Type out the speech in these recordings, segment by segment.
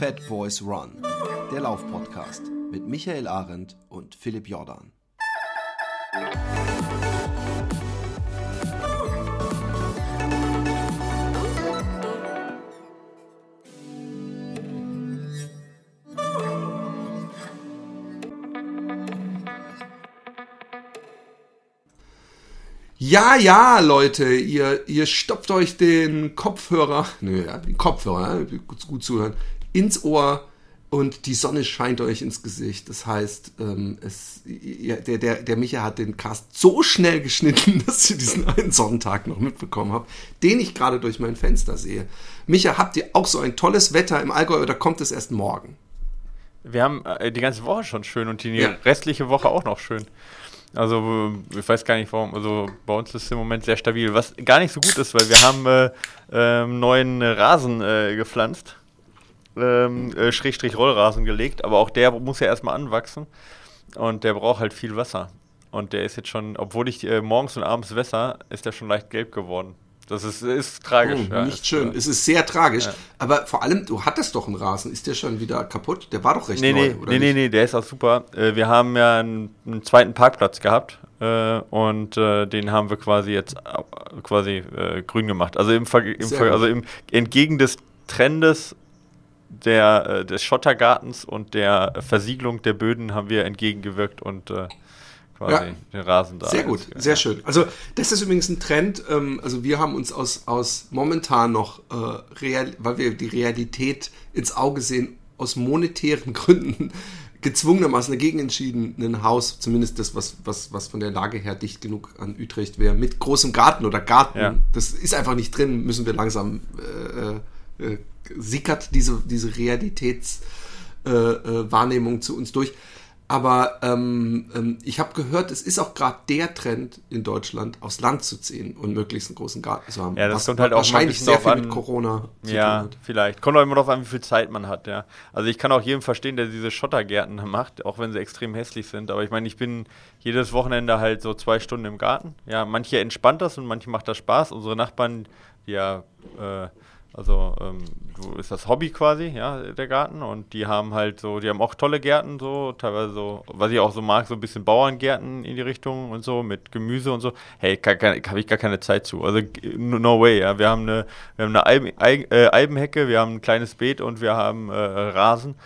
Fat Boys Run, der Laufpodcast mit Michael Arendt und Philipp Jordan. Ja, ja, Leute, ihr, ihr stopft euch den Kopfhörer, nö, ja, den Kopfhörer, gut, gut zuhören, ins Ohr und die Sonne scheint euch ins Gesicht. Das heißt, ähm, es, ja, der, der, der Micha hat den Cast so schnell geschnitten, dass ihr diesen einen Sonntag noch mitbekommen habt, den ich gerade durch mein Fenster sehe. Micha, habt ihr auch so ein tolles Wetter im Allgäu oder kommt es erst morgen? Wir haben äh, die ganze Woche schon schön und die ja. restliche Woche auch noch schön. Also ich weiß gar nicht warum. Also bei uns ist es im Moment sehr stabil, was gar nicht so gut ist, weil wir haben äh, äh, neuen Rasen äh, gepflanzt, ähm, äh, Schrägstrich Rollrasen gelegt, aber auch der muss ja erstmal anwachsen und der braucht halt viel Wasser. Und der ist jetzt schon, obwohl ich äh, morgens und abends wässer, ist der schon leicht gelb geworden. Das ist, ist tragisch. Oh, ja, nicht schön. Es ist sehr tragisch. Ja. Aber vor allem, du hattest doch einen Rasen. Ist der schon wieder kaputt? Der war doch recht nee, neu, nee, oder? Nee, nee, nee, der ist auch super. Äh, wir haben ja einen, einen zweiten Parkplatz gehabt. Äh, und äh, den haben wir quasi jetzt quasi grün gemacht. Also im, Ver im also im entgegen des Trendes der, des Schottergartens und der Versiegelung der Böden haben wir entgegengewirkt und quasi ja. den Rasen da. Sehr gut, sehr schön. Also das ist übrigens ein Trend. Ähm, also wir haben uns aus, aus momentan noch, äh, real, weil wir die Realität ins Auge sehen, aus monetären Gründen gezwungenermaßen dagegen entschieden, ein Haus, zumindest das, was, was, was von der Lage her dicht genug an Utrecht wäre, mit großem Garten oder Garten, ja. das ist einfach nicht drin, müssen wir langsam, äh, äh, sickert diese, diese Realitätswahrnehmung äh, äh zu uns durch. Aber ähm, ähm, ich habe gehört, es ist auch gerade der Trend in Deutschland, aufs Land zu ziehen und möglichst einen großen Garten zu haben. Ja, das was kommt halt auch wahrscheinlich sehr viel an, mit Corona zu ja, tun hat. vielleicht. Kommt auch immer darauf an, wie viel Zeit man hat, ja. Also ich kann auch jedem verstehen, der diese Schottergärten macht, auch wenn sie extrem hässlich sind. Aber ich meine, ich bin jedes Wochenende halt so zwei Stunden im Garten. Ja, manche entspannt das und manche macht das Spaß. Unsere Nachbarn, die ja äh, also ähm, ist das Hobby quasi, ja, der Garten. Und die haben halt so, die haben auch tolle Gärten, so, teilweise so, was ich auch so mag, so ein bisschen Bauerngärten in die Richtung und so, mit Gemüse und so. Hey, habe ich gar keine Zeit zu. Also no way, ja. Wir haben eine, wir haben eine Eiben, äh, Eibenhecke, wir haben ein kleines Beet und wir haben äh, Rasen.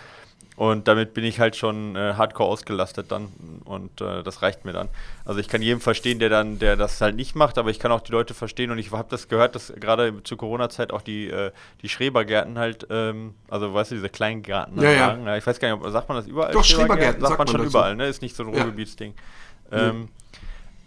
Und damit bin ich halt schon äh, hardcore ausgelastet dann und äh, das reicht mir dann. Also ich kann jedem verstehen, der dann, der das halt nicht macht, aber ich kann auch die Leute verstehen und ich habe das gehört, dass gerade zur Corona-Zeit auch die, äh, die Schrebergärten halt, ähm, also weißt du, diese kleinen Gärten ja, ja. ja. Ich weiß gar nicht, sagt man das überall? Doch, Schrebergärten, sagt, sagt man schon dazu. überall, ne? Ist nicht so ein Ruhrgebietsding. Ähm,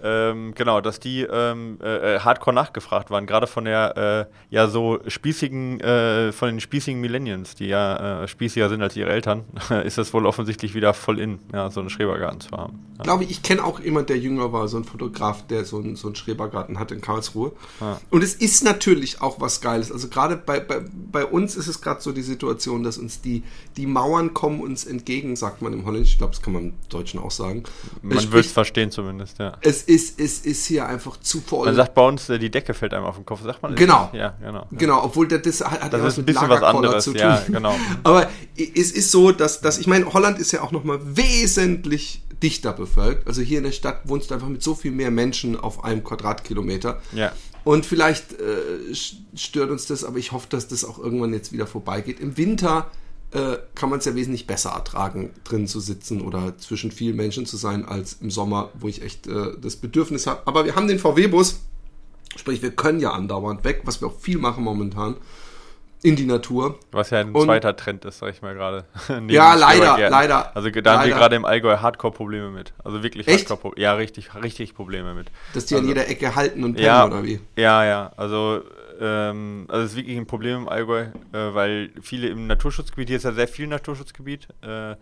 ähm, genau, dass die ähm, äh, äh, hardcore nachgefragt waren, gerade von der äh, ja so spießigen, äh, von den spießigen Millennials, die ja äh, spießiger sind als ihre Eltern, ist das wohl offensichtlich wieder voll in, ja, so einen Schrebergarten zu haben. Ja. Glaube ich, ich kenne auch jemand, der jünger war, so ein Fotograf, der so, ein, so einen Schrebergarten hat in Karlsruhe. Ja. Und es ist natürlich auch was Geiles. Also gerade bei, bei, bei uns ist es gerade so die Situation, dass uns die, die Mauern kommen uns entgegen, sagt man im Holländischen. Ich glaube, das kann man im Deutschen auch sagen. Man würde es verstehen zumindest, ja. Es ist, es ist hier einfach zu voll. Man sagt bei uns, äh, die Decke fällt einem auf den Kopf, sagt man? Genau. Ja, genau. Genau, obwohl das, das hat, das ist ein bisschen was anderes, zu tun. ja, genau. Aber es ist so, dass, dass ich meine, Holland ist ja auch nochmal wesentlich dichter bevölkert. Also hier in der Stadt wohnst du einfach mit so viel mehr Menschen auf einem Quadratkilometer. Ja. Und vielleicht äh, stört uns das, aber ich hoffe, dass das auch irgendwann jetzt wieder vorbeigeht. Im Winter äh, kann man es ja wesentlich besser ertragen, drin zu sitzen oder zwischen vielen Menschen zu sein, als im Sommer, wo ich echt äh, das Bedürfnis habe. Aber wir haben den VW-Bus, sprich, wir können ja andauernd weg, was wir auch viel machen momentan, in die Natur. Was ja ein Und, zweiter Trend ist, sag ich mal gerade. ja, leider, leider. Also da leider. haben wir gerade im Allgäu Hardcore-Probleme mit. Also wirklich Echt? Hardcore-Probleme. Ja, richtig, richtig Probleme mit. Dass die also, an jeder Ecke halten und pennen, ja, oder wie? Ja, ja. Also ähm, also es ist wirklich ein Problem im Allgäu, äh, weil viele im Naturschutzgebiet, hier ist ja sehr viel Naturschutzgebiet äh,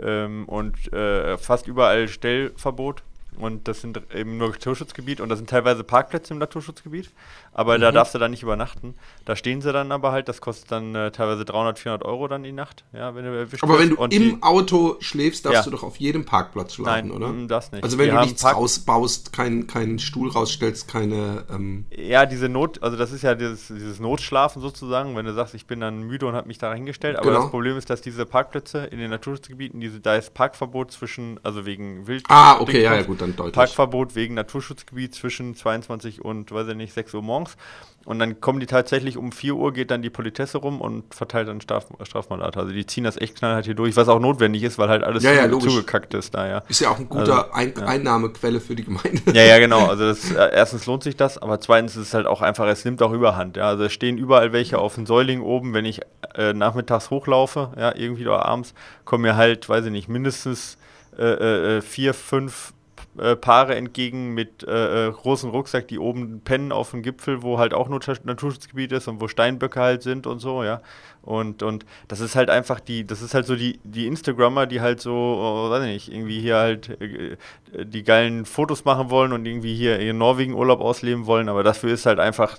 ähm, und äh, fast überall Stellverbot. Und das sind eben nur Naturschutzgebiet und das sind teilweise Parkplätze im Naturschutzgebiet, aber mhm. da darfst du dann nicht übernachten. Da stehen sie dann aber halt, das kostet dann äh, teilweise 300, 400 Euro dann die Nacht, ja, wenn du erwischt Aber wenn du im die, Auto schläfst, darfst ja. du doch auf jedem Parkplatz schlafen, Nein, oder? Mm, das nicht. Also wenn Wir du nichts Park rausbaust, keinen kein Stuhl rausstellst, keine... Ähm ja, diese Not, also das ist ja dieses, dieses Notschlafen sozusagen, wenn du sagst, ich bin dann müde und habe mich da hingestellt, aber genau. das Problem ist, dass diese Parkplätze in den Naturschutzgebieten, diese, da ist Parkverbot zwischen, also wegen Wild... Ah, okay, ja, ja, gut, dann deutlich. Parkverbot wegen Naturschutzgebiet zwischen 22 und, weiß ich nicht, 6 Uhr morgens. Und dann kommen die tatsächlich um 4 Uhr, geht dann die Politesse rum und verteilt dann Straf Strafmandat. Also die ziehen das echt knallhart hier durch, was auch notwendig ist, weil halt alles ja, ja, zugekackt ist da, ja. Ist ja auch ein guter also, Ein ja. Einnahmequelle für die Gemeinde. Ja, ja, genau. Also das, äh, erstens lohnt sich das, aber zweitens ist es halt auch einfach, es nimmt auch überhand. Ja. Also es stehen überall welche auf den Säulingen oben, wenn ich äh, nachmittags hochlaufe, ja, irgendwie oder abends, kommen mir halt, weiß ich nicht, mindestens äh, äh, äh vier, fünf äh, Paare entgegen mit äh, äh, großen Rucksack, die oben pennen auf dem Gipfel, wo halt auch nur Naturschutzgebiet ist und wo Steinböcke halt sind und so, ja. Und, und das ist halt einfach die, das ist halt so die, die Instagrammer, die halt so, oh, weiß nicht, irgendwie hier halt äh, die geilen Fotos machen wollen und irgendwie hier ihren Norwegen-Urlaub ausleben wollen, aber dafür ist halt einfach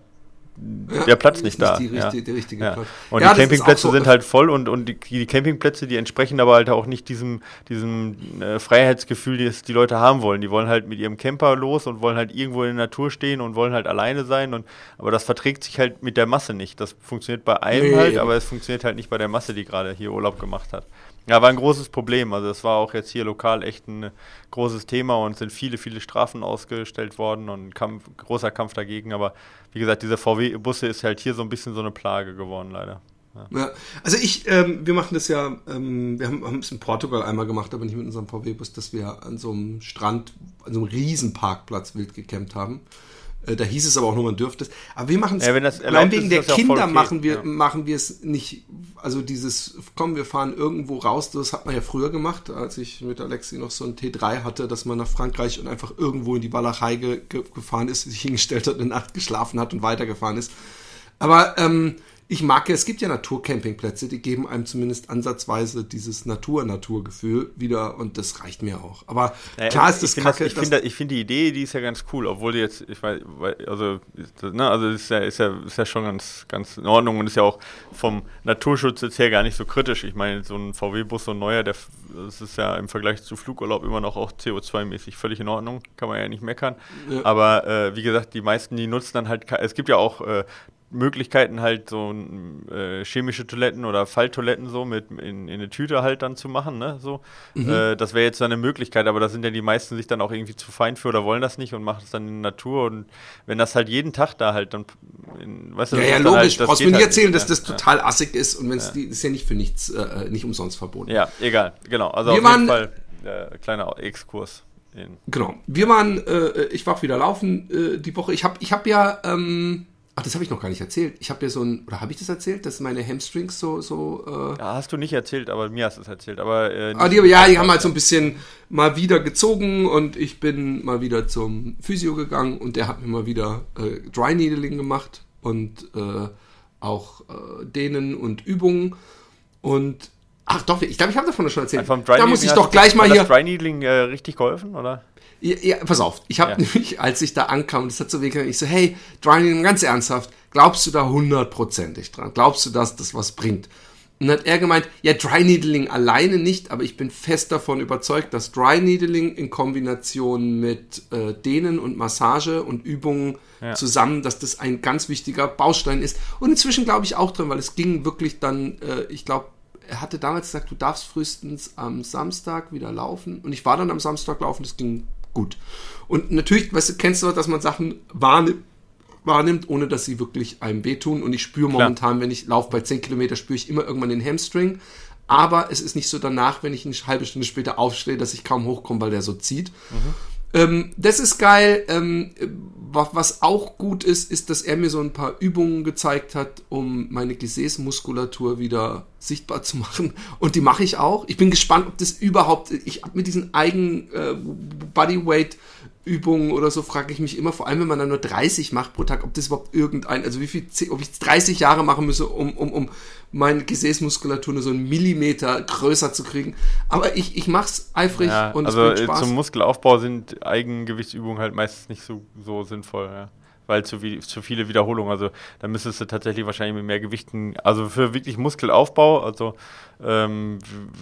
der Platz nicht da. Nicht richtige, ja. Der richtige ja. Platz. Und die Campingplätze so sind halt voll und, und die, die, Campingplätze, die entsprechen aber halt auch nicht diesem, diesem äh, Freiheitsgefühl, das die Leute haben wollen. Die wollen halt mit ihrem Camper los und wollen halt irgendwo in der Natur stehen und wollen halt alleine sein. Und, aber das verträgt sich halt mit der Masse nicht. Das funktioniert bei einem nee. halt, aber es funktioniert halt nicht bei der Masse, die gerade hier Urlaub gemacht hat. Ja, war ein großes Problem. Also es war auch jetzt hier lokal echt ein großes Thema und sind viele, viele Strafen ausgestellt worden und Kampf, großer Kampf dagegen. Aber wie gesagt, diese VW-Busse ist halt hier so ein bisschen so eine Plage geworden, leider. Ja. ja. also ich, ähm, wir machen das ja, ähm, wir haben, es in Portugal einmal gemacht, aber nicht mit unserem VW-Bus, dass wir an so einem Strand, an so einem Riesenparkplatz wild gecampt haben. Äh, da hieß es aber auch nur, man dürfte es. Aber wir machen es, ja, allein wegen der Kinder machen wir, ja. machen wir es nicht, also dieses, komm, wir fahren irgendwo raus, das hat man ja früher gemacht, als ich mit Alexi noch so ein T3 hatte, dass man nach Frankreich und einfach irgendwo in die Walachei ge gefahren ist, sich hingestellt hat, eine Nacht geschlafen hat und weitergefahren ist. Aber ähm, ich mag ja, es gibt ja Naturcampingplätze, die geben einem zumindest ansatzweise dieses Natur-Naturgefühl wieder und das reicht mir auch. Aber ja, klar ist das kacke. Das, ich finde find die Idee, die ist ja ganz cool, obwohl die jetzt, ich weiß, also, ne, also ist ja, ist ja, ist ja schon ganz, ganz in Ordnung und ist ja auch vom Naturschutz jetzt her gar nicht so kritisch. Ich meine, so ein VW-Bus, so ein neuer, der, das ist ja im Vergleich zu Flugurlaub immer noch auch CO2-mäßig völlig in Ordnung, kann man ja nicht meckern. Ja. Aber äh, wie gesagt, die meisten, die nutzen dann halt, es gibt ja auch äh, Möglichkeiten halt so äh, chemische Toiletten oder Falltoiletten so mit in, in eine Tüte halt dann zu machen, ne? So. Mhm. Äh, das wäre jetzt eine Möglichkeit, aber da sind ja die meisten sich dann auch irgendwie zu fein für oder wollen das nicht und machen es dann in der Natur und wenn das halt jeden Tag da halt dann in, weißt du, Ja, ja, logisch, halt, brauchst du mir nicht halt erzählen, nicht, dass das total assig ist und wenn es ja. ist ja nicht für nichts, äh, nicht umsonst verboten. Ja, egal, genau. Also Wir auf jeden Fall äh, kleiner Exkurs. Genau. Wir waren, äh, ich war auch wieder laufen äh, die Woche. Ich habe ich hab ja ähm, Ach, das habe ich noch gar nicht erzählt. Ich habe ja so ein, oder habe ich das erzählt, dass meine Hamstrings so, so. Äh ja, hast du nicht erzählt, aber mir hast du es erzählt. Aber äh, ah, die, ja, die haben halt so ein bisschen mal wieder gezogen und ich bin mal wieder zum Physio gegangen und der hat mir mal wieder äh, Dry Needling gemacht und äh, auch äh, Dehnen und Übungen und ach doch, ich glaube, ich habe davon schon erzählt. Da muss ich doch gleich mal hier. Hat Dry Needling äh, richtig geholfen, oder? Ja, ja, pass auf, ich habe ja. nämlich, als ich da ankam, das hat so wehgetan, ich so, hey, Drying, ganz ernsthaft, glaubst du da hundertprozentig dran? Glaubst du, dass das was bringt? Und dann hat er gemeint, ja, Dry Needling alleine nicht, aber ich bin fest davon überzeugt, dass Dry Needling in Kombination mit äh, Dehnen und Massage und Übungen ja. zusammen, dass das ein ganz wichtiger Baustein ist. Und inzwischen glaube ich auch dran, weil es ging wirklich dann, äh, ich glaube, er hatte damals gesagt, du darfst frühestens am Samstag wieder laufen. Und ich war dann am Samstag laufen, das ging gut. Und natürlich, weißt du, kennst du, dass man Sachen wahrnimmt, wahrnimmt, ohne dass sie wirklich einem wehtun. Und ich spüre momentan, wenn ich laufe bei 10 Kilometer, spüre ich immer irgendwann den Hamstring. Aber es ist nicht so danach, wenn ich eine halbe Stunde später aufstehe, dass ich kaum hochkomme, weil der so zieht. Mhm. Ähm, das ist geil. Ähm, was auch gut ist, ist, dass er mir so ein paar Übungen gezeigt hat, um meine Gesäßmuskulatur wieder sichtbar zu machen. Und die mache ich auch. Ich bin gespannt, ob das überhaupt, ich habe mit diesen eigenen äh, Bodyweight Übungen oder so frage ich mich immer, vor allem wenn man dann nur 30 macht pro Tag, ob das überhaupt irgendein, also wie viel, ob ich 30 Jahre machen müsse, um, um, um meine Gesäßmuskulatur nur so einen Millimeter größer zu kriegen. Aber ich, ich es eifrig ja, und also es bringt Spaß. Zum Muskelaufbau sind Eigengewichtsübungen halt meistens nicht so, so sinnvoll, ja weil zu, zu viele Wiederholungen. Also da müsstest du tatsächlich wahrscheinlich mit mehr Gewichten, also für wirklich Muskelaufbau, also ähm,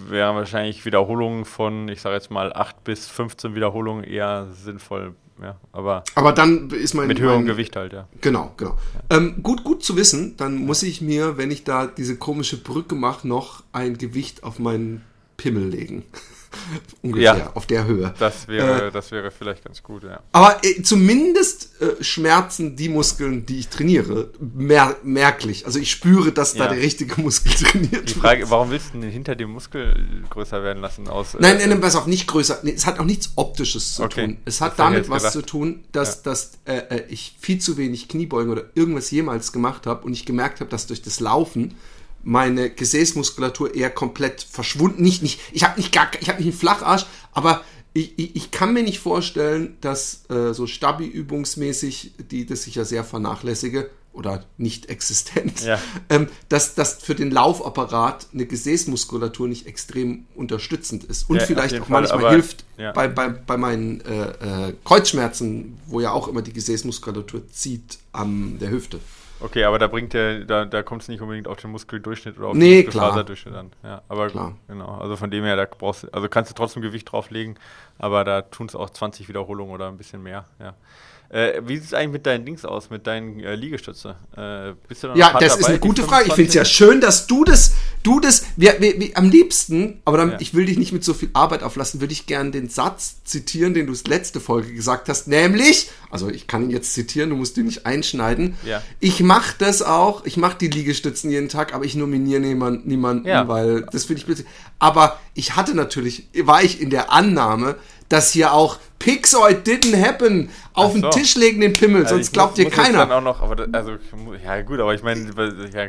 wären wahrscheinlich Wiederholungen von, ich sage jetzt mal, 8 bis 15 Wiederholungen eher sinnvoll. Ja, aber, aber dann ist mein. Mit höherem mein, Gewicht halt, ja. Genau, genau. Ja. Ähm, gut, gut zu wissen, dann muss ich mir, wenn ich da diese komische Brücke mache, noch ein Gewicht auf meinen Pimmel legen. Ungefähr, ja, auf der Höhe. Das wäre, äh, das wäre vielleicht ganz gut, ja. Aber äh, zumindest äh, schmerzen die Muskeln, die ich trainiere, mer merklich. Also ich spüre, dass ja. da der richtige Muskel trainiert Die Frage, wird. warum willst du denn hinter dem Muskel größer werden lassen? Aus, nein, nein, nein, was auch nicht größer. Nee, es hat auch nichts Optisches zu okay. tun. Es hat damit was gedacht. zu tun, dass, ja. dass äh, äh, ich viel zu wenig Kniebeugen oder irgendwas jemals gemacht habe und ich gemerkt habe, dass durch das Laufen meine Gesäßmuskulatur eher komplett verschwunden. Nicht, nicht, ich habe nicht gar, ich habe nicht einen Flacharsch, aber ich, ich, ich kann mir nicht vorstellen, dass äh, so Stabi-übungsmäßig, die das ich ja sehr vernachlässige oder nicht existent, ja. ähm, dass das für den Laufapparat eine Gesäßmuskulatur nicht extrem unterstützend ist und ja, vielleicht auch Fall, manchmal hilft ja. bei, bei, bei meinen äh, äh, Kreuzschmerzen, wo ja auch immer die Gesäßmuskulatur zieht an der Hüfte. Okay, aber da bringt der, da, da kommt es nicht unbedingt auf den Muskeldurchschnitt oder auf nee, den Muskelfaserdurchschnitt an. Ja, aber klar. genau. Also von dem her, da brauchst also kannst du trotzdem Gewicht drauflegen, aber da tun es auch 20 Wiederholungen oder ein bisschen mehr, ja. Äh, wie sieht es eigentlich mit deinen Dings aus, mit deinen äh, Liegestütze? Äh, bist du da ja, das dabei, ist eine gute Frage. Ich finde es ja schön, dass du das, du das, wir, wir, wir, am liebsten, aber dann, ja. ich will dich nicht mit so viel Arbeit auflassen, würde ich gerne den Satz zitieren, den du letzte Folge gesagt hast, nämlich, also ich kann ihn jetzt zitieren, du musst ihn nicht einschneiden. Ja. Ich mache das auch, ich mache die Liegestützen jeden Tag, aber ich nominiere niemand, niemanden, ja. weil das finde ich blöd. Aber ich hatte natürlich, war ich in der Annahme, dass hier auch Pixoid didn't happen auf so. den Tisch legen den Pimmel, also sonst glaubt muss, dir muss keiner. Dann auch noch, aber das, also ja gut, aber ich meine, ja,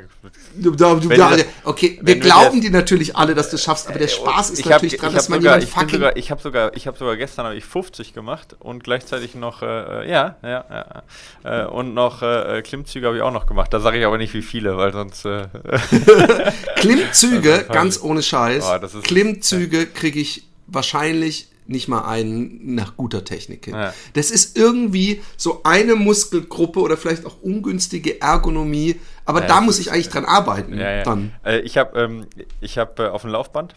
du, du, du, das, okay, wir glauben dir natürlich alle, dass du es schaffst, aber der Spaß ist natürlich hab, dran, dass man sogar, jemand fucking. Sogar, ich habe sogar, ich habe sogar gestern habe ich 50 gemacht und gleichzeitig noch, äh, ja, ja, ja, äh, und noch äh, Klimmzüge habe ich auch noch gemacht. Da sage ich aber nicht wie viele, weil sonst. Äh, Klimmzüge, ganz ohne Scheiß. Oh, Klimmzüge kriege ich wahrscheinlich nicht mal einen nach guter Technik hin. Ja. Das ist irgendwie so eine Muskelgruppe oder vielleicht auch ungünstige Ergonomie, aber ja, da muss ich eigentlich dran arbeiten. Ja, dann. Äh, ich habe ähm, hab, äh, auf dem Laufband,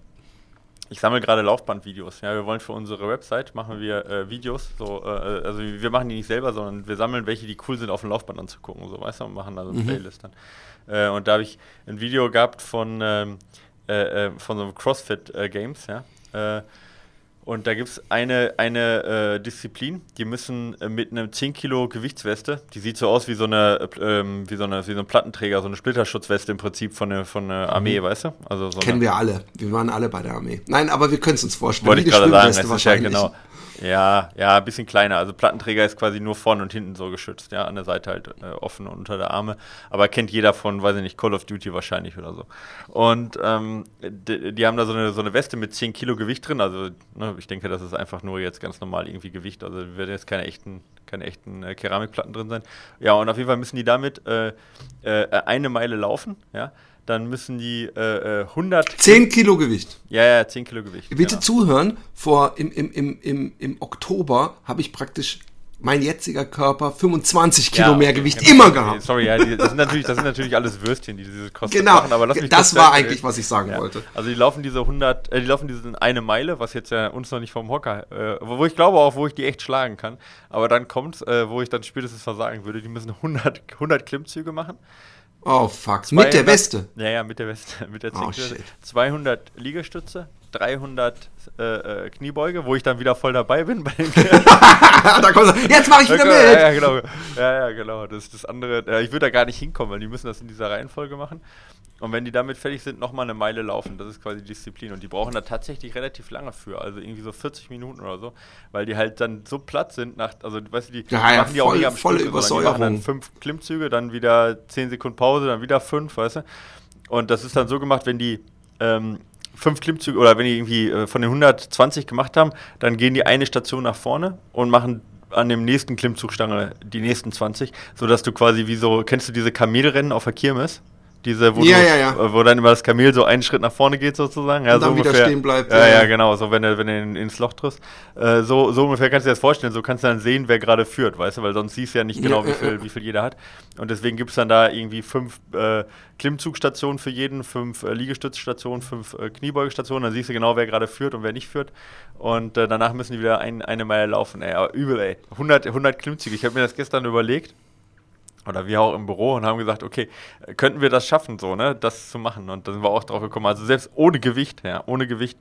ich sammle gerade Laufbandvideos. Ja, wir wollen für unsere Website machen wir äh, Videos. So, äh, also wir machen die nicht selber, sondern wir sammeln welche, die cool sind, auf dem Laufband anzugucken. So, weißt du, und machen da so eine mhm. Playlist dann. Äh, und da habe ich ein Video gehabt von, ähm, äh, von so einem CrossFit Games, ja und da gibt es eine, eine äh, Disziplin, die müssen äh, mit einem 10 Kilo Gewichtsweste, die sieht so aus wie so eine, äh, ähm, wie so eine, wie so ein Plattenträger, so eine Splitterschutzweste im Prinzip von der, von der Armee, mhm. weißt du? Also so Kennen wir alle. Wir waren alle bei der Armee. Nein, aber wir können es uns vorstellen. Wollte ich gerade sagen, das ist ja genau. Ja, ja, ein bisschen kleiner. Also Plattenträger ist quasi nur vorne und hinten so geschützt, ja, an der Seite halt äh, offen und unter der Arme. Aber kennt jeder von, weiß ich nicht, Call of Duty wahrscheinlich oder so. Und ähm, die, die, haben da so eine, so eine Weste mit 10 Kilo Gewicht drin. Also ne, ich denke, das ist einfach nur jetzt ganz normal irgendwie Gewicht. Also werden jetzt keine echten, keine echten äh, Keramikplatten drin sein. Ja, und auf jeden Fall müssen die damit äh, äh eine Meile laufen, ja dann müssen die äh, 100... Äh, 10 Kilo Gewicht. Ja, ja, 10 Kilo Gewicht. Bitte genau. zuhören, vor, im, im, im, im, im Oktober habe ich praktisch mein jetziger Körper 25 Kilo ja, mehr Gewicht genau. immer gehabt. Sorry, ja, die, das, sind natürlich, das sind natürlich alles Würstchen, die diese Kosten genau, machen. Aber lass mich das war eigentlich, was ich sagen ja. wollte. Also die laufen diese 100, äh, die laufen diese eine Meile, was jetzt ja uns noch nicht vom Hocker, äh, wo ich glaube auch, wo ich die echt schlagen kann. Aber dann kommt, äh, wo ich dann spätestens versagen würde, die müssen 100, 100 Klimmzüge machen. Oh fuck, 200, mit der Weste? Ja, ja, mit der Weste, mit der oh, 200 Liegestütze, 300 äh, äh, Kniebeuge, wo ich dann wieder voll dabei bin. Bei den jetzt mache ich wieder mit! Ja, ja, genau. Ja, ja, genau. Das, das andere, ja, ich würde da gar nicht hinkommen, weil die müssen das in dieser Reihenfolge machen. Und wenn die damit fertig sind, nochmal eine Meile laufen. Das ist quasi Disziplin. Und die brauchen da tatsächlich relativ lange für. Also irgendwie so 40 Minuten oder so. Weil die halt dann so platt sind nach, also weißt du, die ja, ja, machen die voll, auch nicht am volle Stück, Übersäuerung. Die machen dann fünf Klimmzüge, dann wieder 10 Sekunden Pause, dann wieder fünf, weißt du. Und das ist dann so gemacht, wenn die ähm, fünf Klimmzüge oder wenn die irgendwie äh, von den 120 gemacht haben, dann gehen die eine Station nach vorne und machen an dem nächsten Klimmzugstange die nächsten 20, sodass du quasi wie so, kennst du diese Kamelrennen auf der Kirmes? Diese, wo, ja, du, ja, ja. Äh, wo dann immer das Kamel so einen Schritt nach vorne geht sozusagen. Ja, und dann so wieder ungefähr. stehen bleibt. Ja, ja, genau, so wenn du, wenn du in, ins Loch triffst. Äh, so, so ungefähr kannst du dir das vorstellen, so kannst du dann sehen, wer gerade führt, weißt du, weil sonst siehst du ja nicht genau, wie, ja, viel, ja. wie viel jeder hat. Und deswegen gibt es dann da irgendwie fünf äh, Klimmzugstationen für jeden, fünf äh, Liegestützstationen, fünf äh, Kniebeugestationen, dann siehst du genau, wer gerade führt und wer nicht führt. Und äh, danach müssen die wieder ein, eine Meile laufen. Ey, aber übel, ey. 100, 100 Klimmzüge. Ich habe mir das gestern überlegt oder wir auch im Büro und haben gesagt, okay, könnten wir das schaffen, so, ne, das zu machen? Und da sind wir auch drauf gekommen. Also selbst ohne Gewicht, ja, ohne Gewicht,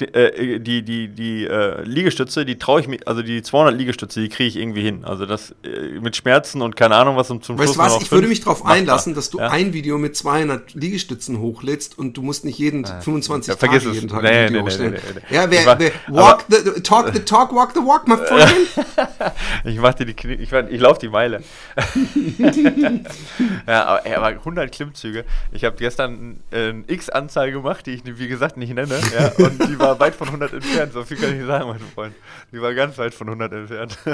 äh, die, die, die äh, Liegestütze, die traue ich mir, also die 200 Liegestütze, die kriege ich irgendwie hin. Also das äh, mit Schmerzen und keine Ahnung was und zum Weißt du Schluss was, nur noch ich würde mich darauf einlassen, dass du ja? ein Video mit 200 Liegestützen hochlädst und du musst nicht jeden 25 Ja, vergiss Tage es. jeden Tag Nee, ein Video nee, hochstellen. nee, nee. Ja, wer, mach- wer, walk the, talk the talk, walk the walk, my friend. Ich mach dir die Knie, ich, ich laufe die Meile. ja, aber, ey, aber 100 Klimmzüge. Ich habe gestern äh, eine X-Anzahl gemacht, die ich, wie gesagt, nicht nenne. Ja, und die war weit von 100 entfernt. So viel kann ich sagen, mein Freund. Die war ganz weit von 100 entfernt.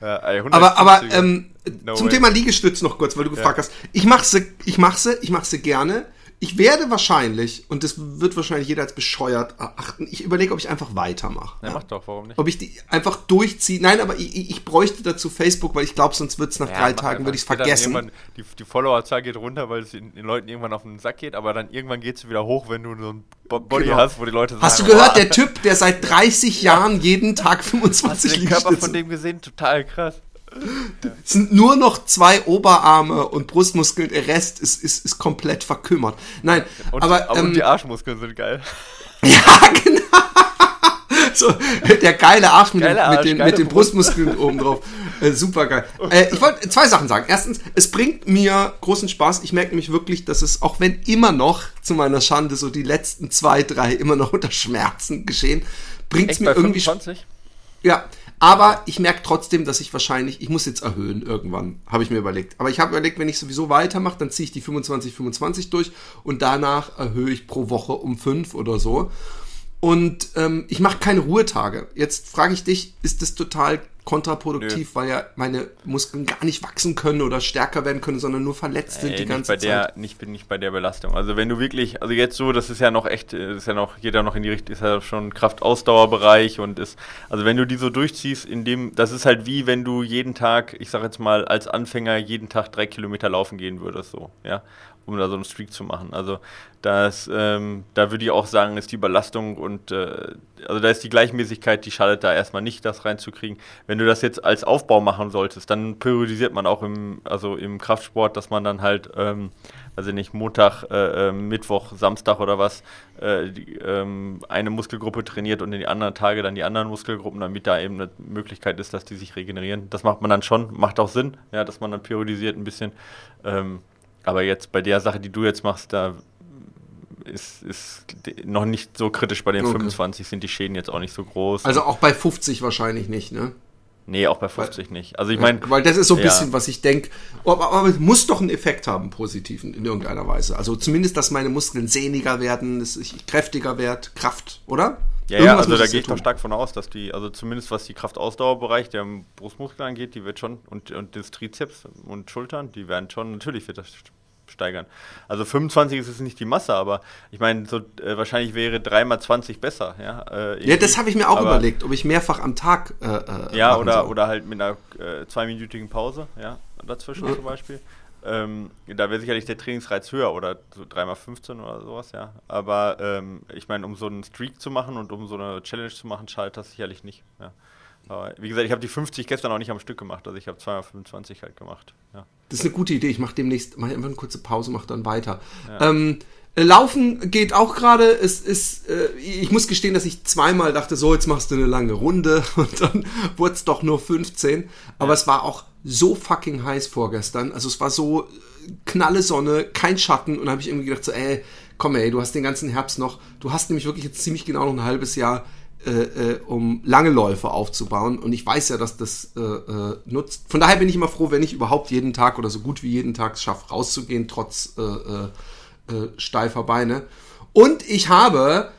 ja, ey, 100 Aber, aber ähm, No zum way. Thema Liegestütz noch kurz, weil du gefragt hast. Ich mache sie, ich mache sie, ich mache sie gerne. Ich werde wahrscheinlich, und das wird wahrscheinlich jeder als bescheuert erachten, ich überlege, ob ich einfach weitermache. ja, mach doch, warum nicht? Ob ich die einfach durchziehe. Nein, aber ich, ich ich bräuchte dazu Facebook, weil ich glaube, sonst wird es nach Ja, drei Tagen, würde ich es vergessen. Die, die Followerzahl geht runter, weil es den, den Leuten irgendwann auf den Sack geht, aber dann irgendwann geht es wieder hoch, wenn du so ein Bo- Body Genau. hast, wo die Leute sagen, Hast du gehört, "Boah, der Typ, der seit 30 Jahren jeden Tag hast du 25 den Körper von Liegestütze dem gesehen? Total krass. Es sind nur noch zwei Oberarme und Brustmuskeln, der Rest ist, ist, ist komplett verkümmert. Nein, Und, aber, ähm, und die Arschmuskeln sind geil. ja, genau. So, der geile Arsch mit, den, mit Arsch, den, mit den Brust. Brustmuskeln oben drauf. Äh, super geil. Äh, ich wollte zwei Sachen sagen. Erstens, es bringt mir großen Spaß. Ich merke nämlich wirklich, dass es, auch wenn immer noch zu meiner Schande so die letzten zwei, drei immer noch unter Schmerzen geschehen, bringt es mir irgendwie 25? Ja, aber ich merke trotzdem, dass ich wahrscheinlich, ich muss jetzt erhöhen irgendwann, habe ich mir überlegt. Aber ich habe überlegt, wenn ich sowieso weitermache, dann ziehe ich die 25, 25 durch und danach erhöhe ich pro Woche um 5 oder so. Und ähm, ich mache keine Ruhetage. Jetzt frage ich dich, ist das total kontraproduktiv, weil ja meine Muskeln gar nicht wachsen können oder stärker werden können, sondern nur verletzt sind Ey, die ganze bei der, Zeit? nicht, bin nicht bei der Belastung. Also wenn du wirklich, also jetzt so, das ist ja noch echt, äh, das ist ja noch, geht ja noch in die Richtung, ist ja schon Kraftausdauerbereich und ist, also wenn du die so durchziehst, in dem, das ist halt wie wenn du jeden Tag, ich sag jetzt mal, als Anfänger jeden Tag drei Kilometer laufen gehen würdest, so, ja, um da so einen Streak zu machen. Also das, ähm, da würde ich auch sagen, ist die Belastung und äh, also da ist die Gleichmäßigkeit, die schadet da erstmal nicht, das reinzukriegen. Wenn du das jetzt als Aufbau machen solltest, dann periodisiert man auch im, also im Kraftsport, dass man dann halt, ähm, also nicht Montag, äh, äh, Mittwoch, Samstag oder was, äh, die, ähm, eine Muskelgruppe trainiert und in die anderen Tage dann die anderen Muskelgruppen, damit da eben eine Möglichkeit ist, dass die sich regenerieren. Das macht man dann schon, macht auch Sinn, ja, dass man dann periodisiert ein bisschen. Ähm, aber jetzt bei der Sache, die du jetzt machst, da ist, ist noch nicht so kritisch. Bei den Okay. 25 sind die Schäden jetzt auch nicht so groß. Also auch bei 50 wahrscheinlich nicht, ne? nee, auch bei 50 nicht. Also ich meine, Weil das ist so ein ja. bisschen, was ich denke. Aber, aber es muss doch einen Effekt haben, positiven, in irgendeiner Weise. Also zumindest, dass meine Muskeln sehniger werden, dass ich kräftiger werde, Kraft, oder? Ja, ja, also da gehe ich doch stark von aus, dass die, also zumindest was die Kraftausdauerbereich der Brustmuskeln angeht, die wird schon, und, und das Trizeps und Schultern, die werden schon, natürlich wird das steigern. Also 25 ist es nicht die Masse, aber ich meine, so äh, wahrscheinlich wäre 3 mal 20 besser, ja. Äh, Ja, das habe ich mir auch Aber- überlegt, ob ich mehrfach am Tag äh, äh, Ja, oder, soll. oder halt mit einer äh, zweiminütigen Pause, ja, dazwischen zum Beispiel. Ähm, da wäre sicherlich der Trainingsreiz höher oder so 3x15 oder sowas, ja. Aber ähm, ich meine, um so einen Streak zu machen und um so eine Challenge zu machen, schadet das sicherlich nicht. Ja. Aber wie gesagt, ich habe die 50 gestern auch nicht am Stück gemacht, also ich habe 2x25 halt gemacht. Ja. Das ist eine gute Idee. Ich mache demnächst mach einfach eine kurze Pause, mache dann weiter. Ähm, äh, Laufen geht auch gerade. Es ist, äh, ich muss gestehen, dass ich zweimal dachte, so jetzt machst du eine lange Runde und dann wurde es doch nur 15. Aber es war auch so fucking heiß vorgestern. Also es war so äh, knalle Sonne, kein Schatten und habe ich irgendwie gedacht so, ey, komm ey, du hast den ganzen Herbst noch. Du hast nämlich wirklich jetzt ziemlich genau noch ein halbes Jahr äh, äh, um lange Läufe aufzubauen. Und ich weiß ja, dass das äh, äh, nutzt. Von daher bin ich immer froh, wenn ich überhaupt jeden Tag oder so gut wie jeden Tag es schaffe, rauszugehen, trotz äh, äh, steifer Beine. Und ich habe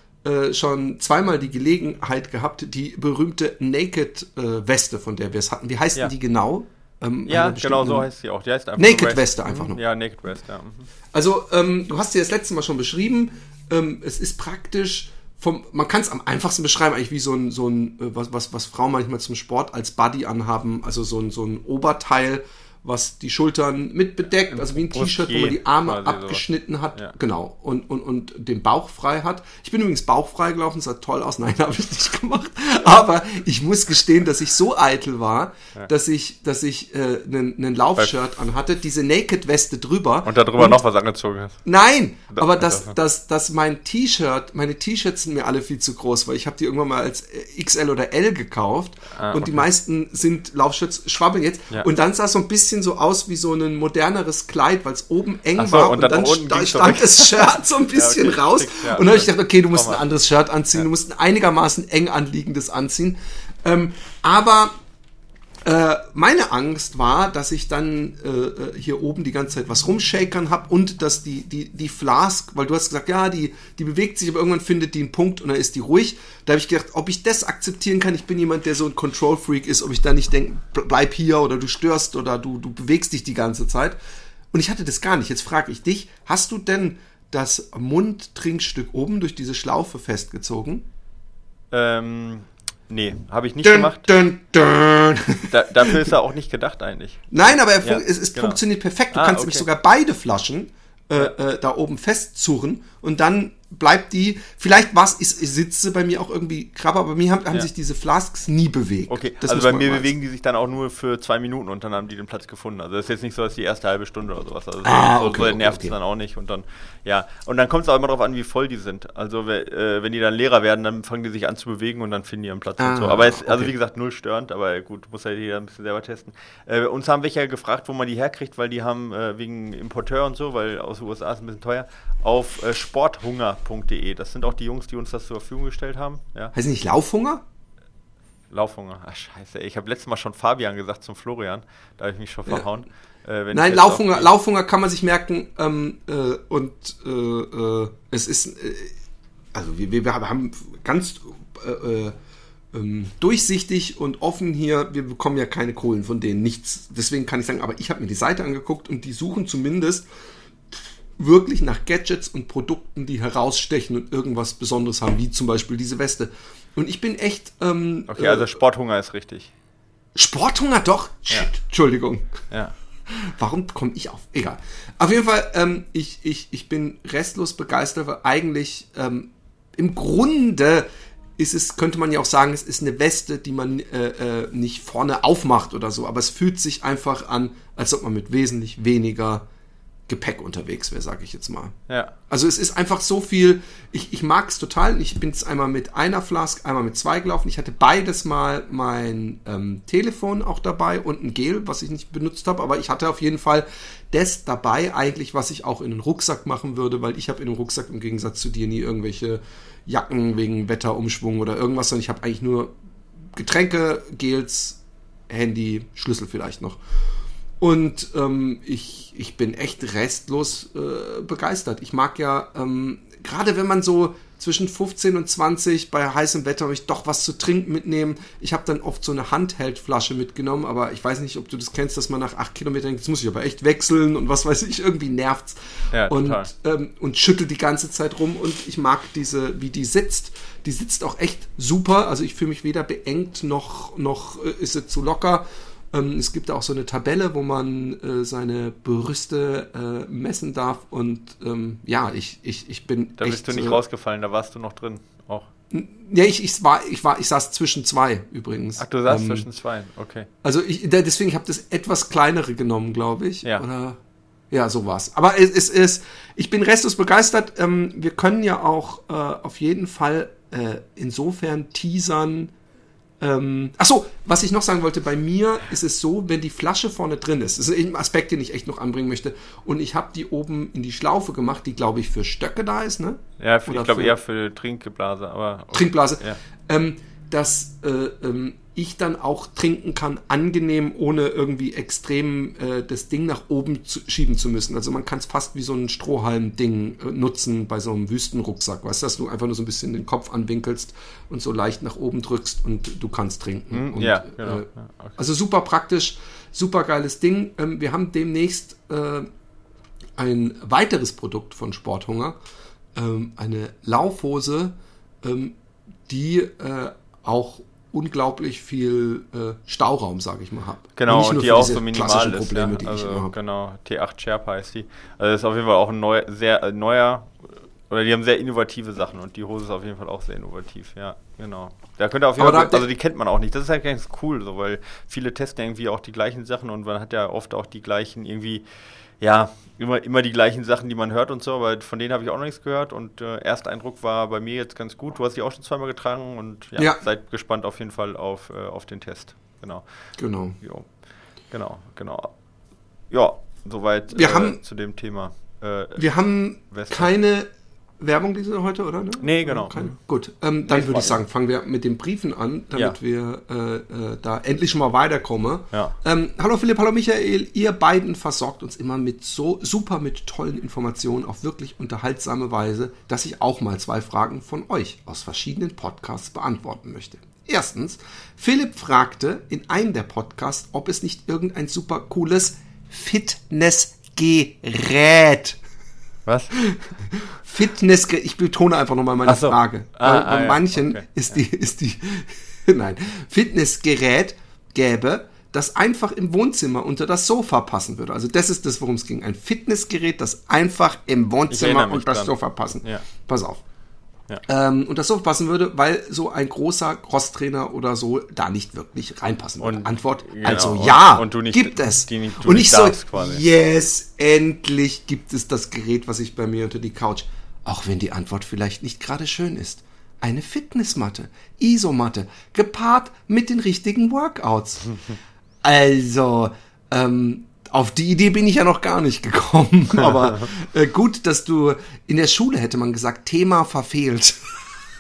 schon zweimal die Gelegenheit gehabt, die berühmte Naked-Weste, von der wir es hatten. Wie heißt Ja. denn die genau? Ähm, ja, genau so heißt sie auch. Die heißt einfach Naked Weste einfach mhm. nur. Ja, Naked Weste, ja. Mhm. Also, ähm, du hast sie das letzte Mal schon beschrieben. Ähm, es ist praktisch vom, man kann es am einfachsten beschreiben, eigentlich wie so ein, so ein äh, was, was, was Frauen manchmal zum Sport als Buddy anhaben, also so ein, so ein Oberteil, was die Schultern mit bedeckt, also wie ein T-Shirt, wo man die Arme abgeschnitten so. hat, ja. genau, und, und, und den Bauch frei hat. Ich bin übrigens bauchfrei gelaufen, sah toll aus, nein, habe ich nicht gemacht, aber ich muss gestehen, dass ich so eitel war, ja. dass ich, dass ich äh, einen Laufshirt anhatte, diese Naked-Weste drüber. Und darüber und, noch was angezogen hast. Nein, da, aber dass, dass, dass mein T-Shirt, meine T-Shirts sind mir alle viel zu groß, weil ich habe die irgendwann mal als äh, XL oder L gekauft ah, und okay. die meisten sind Laufshirts, schwabbeln jetzt ja. und dann sah so ein bisschen bisschen so aus wie so ein moderneres Kleid, weil es oben eng so, war und, und dann, dann stand das Shirt so ein bisschen ja, okay, raus. Ja, und dann habe ich gedacht, okay, du musst ein anderes Shirt anziehen, du musst ein einigermaßen eng anliegendes anziehen. Ähm, aber äh, meine Angst war, dass ich dann äh, äh, hier oben die ganze Zeit was rumshakern habe und dass die, die, die Flask, weil du hast gesagt, ja, die, die bewegt sich, aber irgendwann findet die einen Punkt und dann ist die ruhig. Da habe ich gedacht, ob ich das akzeptieren kann. Ich bin jemand, der so ein Control-Freak ist, ob ich da nicht denke, bleib hier oder du störst oder du, du bewegst dich die ganze Zeit. Und ich hatte das gar nicht. Jetzt frage ich dich, hast du denn das Mundtrinkstück oben durch diese Schlaufe festgezogen? Ähm, Nee, habe ich nicht dun, gemacht. Dun, dun. Da, dafür ist er auch nicht gedacht eigentlich. Nein, aber ja, es, es genau. funktioniert perfekt. Du ah, kannst okay. nämlich sogar beide Flaschen äh, äh, da oben festzurren und dann bleibt die, vielleicht was ist, sitzt sie bei mir auch irgendwie krabber, bei mir haben, haben ja. sich diese Flasks nie bewegt. Okay, das also bei mir weiß. bewegen die sich dann auch nur für zwei Minuten und dann haben die den Platz gefunden. Also das ist jetzt nicht so, dass die erste halbe Stunde oder sowas. Also ah, so, okay, so nervt es okay. dann auch nicht und dann, ja. Und dann kommt es auch immer darauf an, wie voll die sind. Also äh, wenn die dann leerer werden, dann fangen die sich an zu bewegen und dann finden die ihren Platz ah, und so. Ah, aber jetzt, also wie gesagt, null störend, aber gut, muss ja jeder ein bisschen selber testen. Äh, uns haben welche gefragt, wo man die herkriegt, weil die haben äh, wegen Importeur und so, weil aus den USA ist ein bisschen teuer, auf äh, sporthunger.de. Das sind auch die Jungs, die uns das zur Verfügung gestellt haben. Ja. Heißt nicht Laufhunger? Laufhunger. Ach, scheiße. Ich habe letztes Mal schon Fabian gesagt zum Florian. Da habe ich mich schon verhauen. Ja. Äh, Nein, Laufhunger, Laufhunger kann man sich merken. Ähm, äh, und äh, äh es ist, äh, also wir, wir haben ganz äh, ähm, durchsichtig und offen hier. Wir bekommen ja keine Kohlen von denen, nichts. Deswegen kann ich sagen, aber ich habe mir die Seite angeguckt und die suchen zumindest wirklich nach Gadgets und Produkten, die herausstechen und irgendwas Besonderes haben, wie zum Beispiel diese Weste. Und ich bin echt. Ähm, okay, also Sporthunger ist richtig. Sporthunger doch? Ja. Entschuldigung. Ja. Warum komme ich auf? Egal. Auf jeden Fall, ähm, ich, ich, ich bin restlos begeistert, weil eigentlich ähm, im Grunde ist es, könnte man ja auch sagen, es ist eine Weste, die man äh, äh, nicht vorne aufmacht oder so, aber es fühlt sich einfach an, als ob man mit wesentlich weniger Gepäck unterwegs wäre, sage ich jetzt mal. Ja. Also es ist einfach so viel, ich, ich mag es total. Ich bin es einmal mit einer Flask, einmal mit zwei gelaufen. Ich hatte beides mal mein ähm, Telefon auch dabei und ein Gel, was ich nicht benutzt habe, aber ich hatte auf jeden Fall das dabei eigentlich, was ich auch in den Rucksack machen würde, weil ich habe in dem Rucksack im Gegensatz zu dir nie irgendwelche Jacken wegen Wetterumschwung oder irgendwas, sondern ich habe eigentlich nur Getränke, Gels, Handy, Schlüssel vielleicht noch. Und ähm, ich, ich bin echt restlos äh, begeistert. Ich mag ja, ähm, gerade wenn man so zwischen 15 und 20 bei heißem Wetter ich doch was zu trinken mitnehmen. Ich habe dann oft so eine Handheldflasche mitgenommen, aber ich weiß nicht, ob du das kennst, dass man nach acht Kilometern denkt, jetzt muss ich aber echt wechseln und was weiß ich, irgendwie nervt's. Ja, und, ähm, und schüttelt die ganze Zeit rum und ich mag diese, wie die sitzt. Die sitzt auch echt super. Also ich fühle mich weder beengt noch, noch äh, ist sie zu locker. Ähm, es gibt auch so eine Tabelle, wo man äh, seine Brüste äh, messen darf. Und ähm, ja, ich, ich, ich bin. Da bist du nicht rausgefallen, da warst du noch drin auch. Ja, ich, ich, war, ich, war, ich saß zwischen zwei übrigens. Ach, du saßt ähm, zwischen zwei, okay. Also ich, deswegen habe ich das etwas kleinere genommen, glaube ich. Ja. Oder, ja, so war's. Aber es, es ist, ich bin restlos begeistert. Ähm, wir können ja auch äh, auf jeden Fall äh, insofern teasern, ähm, achso, was ich noch sagen wollte, bei mir ist es so, wenn die Flasche vorne drin ist, das ist ein Aspekt, den ich echt noch anbringen möchte, und ich habe die oben in die Schlaufe gemacht, die glaube ich für Stöcke da ist, ne? Ja, ich glaube eher für Trinkblase, aber. Okay. Trinkblase. Ja. Ähm, dass äh, ähm, ich dann auch trinken kann, angenehm, ohne irgendwie extrem äh, das Ding nach oben zu, schieben zu müssen. Also man kann es fast wie so ein Strohhalm-Ding äh, nutzen bei so einem Wüstenrucksack, weißt du, dass du einfach nur so ein bisschen den Kopf anwinkelst und so leicht nach oben drückst und du kannst trinken. Hm, und, ja, genau. Äh, okay. Also super praktisch, super geiles Ding. Ähm, wir haben demnächst äh, ein weiteres Produkt von Sporthunger, ähm, eine Laufhose, ähm, die äh, auch unglaublich viel äh, Stauraum, sage ich mal, habe. Genau, und, die auch so minimal ist. Probleme, ja. also, genau, T8 Sherpa heißt die. Also das ist auf jeden Fall auch ein neu, sehr äh, neuer, oder die haben sehr innovative Sachen und die Hose ist auf jeden Fall auch sehr innovativ, ja, genau. Da könnte auf jeden Fall, also die kennt man auch nicht. Das ist halt ganz cool, so, weil viele testen irgendwie auch die gleichen Sachen und man hat ja oft auch die gleichen irgendwie ja, immer, immer die gleichen Sachen, die man hört und so, aber von denen habe ich auch noch nichts gehört und äh, erster Eindruck war bei mir jetzt ganz gut. Du hast die auch schon zweimal getragen und ja, ja. seid gespannt auf jeden Fall auf, äh, auf den Test. Genau. Genau. Jo. Genau, genau. Ja, soweit äh, zu dem Thema. Äh, wir haben Western. keine Werbung diese heute, oder? Ne? Nee, genau. Keine? Gut, ähm, dann nee, würde ich sagen, fangen wir mit den Briefen an, damit ja. wir äh, äh, da endlich schon mal weiterkommen. Ja. Ähm, hallo Philipp, hallo Michael, ihr beiden versorgt uns immer mit so super mit tollen Informationen auf wirklich unterhaltsame Weise, dass ich auch mal zwei Fragen von euch aus verschiedenen Podcasts beantworten möchte. Erstens, Philipp fragte in einem der Podcasts, ob es nicht irgendein super cooles Fitnessgerät was? Fitness, ich betone einfach nochmal meine so. Frage. Ah, bei, ah, bei manchen okay. ist die, ist die, nein, Fitnessgerät gäbe, das einfach im Wohnzimmer unter das Sofa passen würde. Also das ist das, worum es ging. Ein Fitnessgerät, das einfach im Wohnzimmer unter das Sofa passen. Ja. Pass auf. Ja. Ähm, und das so passen würde, weil so ein großer Crosstrainer oder so da nicht wirklich reinpassen würde. Und, Antwort, genau, also ja, und, und nicht, gibt es. Die, und ich so, quasi. yes, endlich gibt es das Gerät, was ich bei mir unter die Couch, auch wenn die Antwort vielleicht nicht gerade schön ist. Eine Fitnessmatte, Isomatte, gepaart mit den richtigen Workouts. also, ähm, auf die Idee bin ich ja noch gar nicht gekommen. Aber äh, gut, dass du in der Schule hätte man gesagt, Thema verfehlt.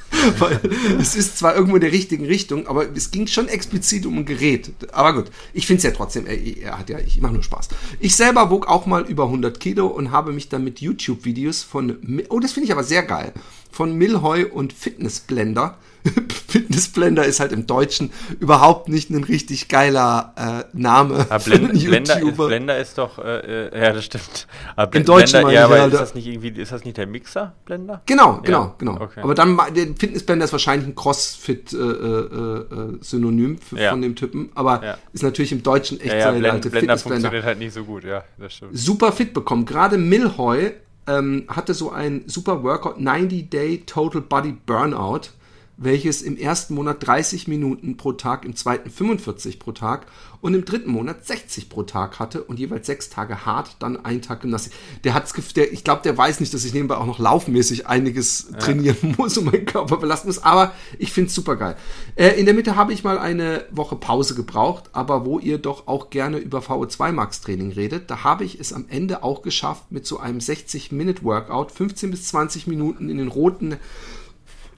Weil es ist zwar irgendwo in der richtigen Richtung, aber es ging schon explizit um ein Gerät. Aber gut, ich finde es ja trotzdem, er, hat ja, ich mache nur Spaß. Ich selber wog auch mal über 100 Kilo und habe mich dann mit YouTube-Videos von, oh, das finde ich aber sehr geil, von Milhoy und Fitnessblender Fitnessblender ist halt im Deutschen überhaupt nicht ein richtig geiler äh, Name. Aber Blend, Blender, ist, Blender ist doch, äh, äh, ja, das stimmt. Aber Im Deutschen Blender, ja, aber ist das nicht irgendwie, ist das nicht der Mixer Blender? Genau, genau, ja, genau. Okay. Aber dann, der Fitnessblender ist wahrscheinlich ein Crossfit-Synonym äh, äh, äh ja. von dem Typen, aber ja. ist natürlich im Deutschen echt ja, ja, Blend, alte Blender funktioniert halt nicht so gut, ja, das stimmt. Super fit bekommen. Gerade Milhoy ähm, hatte so ein super Workout, 90 Day Total Body Burnout welches im ersten Monat 30 Minuten pro Tag, im zweiten 45 pro Tag und im dritten Monat 60 pro Tag hatte und jeweils sechs Tage hart, dann einen Tag Gymnastik. Der hat's, der, ich glaube, der weiß nicht, dass ich nebenbei auch noch laufmäßig einiges ja. trainieren muss und meinen Körper belasten muss, aber ich finde es super geil. Äh, in der Mitte habe ich mal eine Woche Pause gebraucht, aber wo ihr doch auch gerne über VO2 Max Training redet, da habe ich es am Ende auch geschafft mit so einem 60-Minute-Workout, 15 bis 20 Minuten in den roten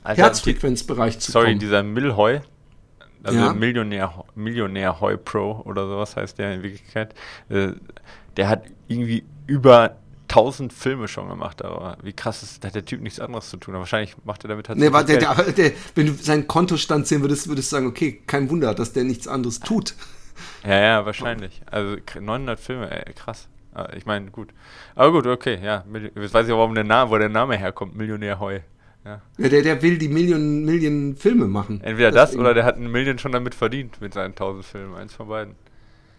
also Herzfrequenzbereich zu sorry, kommen. Sorry, dieser Milheu, also ja. Millionär, Millionär Heu Pro oder sowas heißt der in Wirklichkeit, äh, der hat irgendwie über 1000 Filme schon gemacht, aber wie krass ist, da hat der Typ nichts anderes zu tun. Aber wahrscheinlich macht er damit halt nee, der, der, der, Wenn du seinen Kontostand sehen würdest, würdest du sagen, okay, kein Wunder, dass der nichts anderes tut. Ja, ja, wahrscheinlich. Also 900 Filme, ey, krass. Ah, ich meine, gut. Aber gut, okay, ja. Jetzt weiß ich auch, warum der Name, wo der Name herkommt, Millionär Heu. Ja. ja. der, der will die Millionen, Millionen Filme machen. Entweder das oder der hat einen Million schon damit verdient mit seinen 1000 Filmen. Eins von beiden.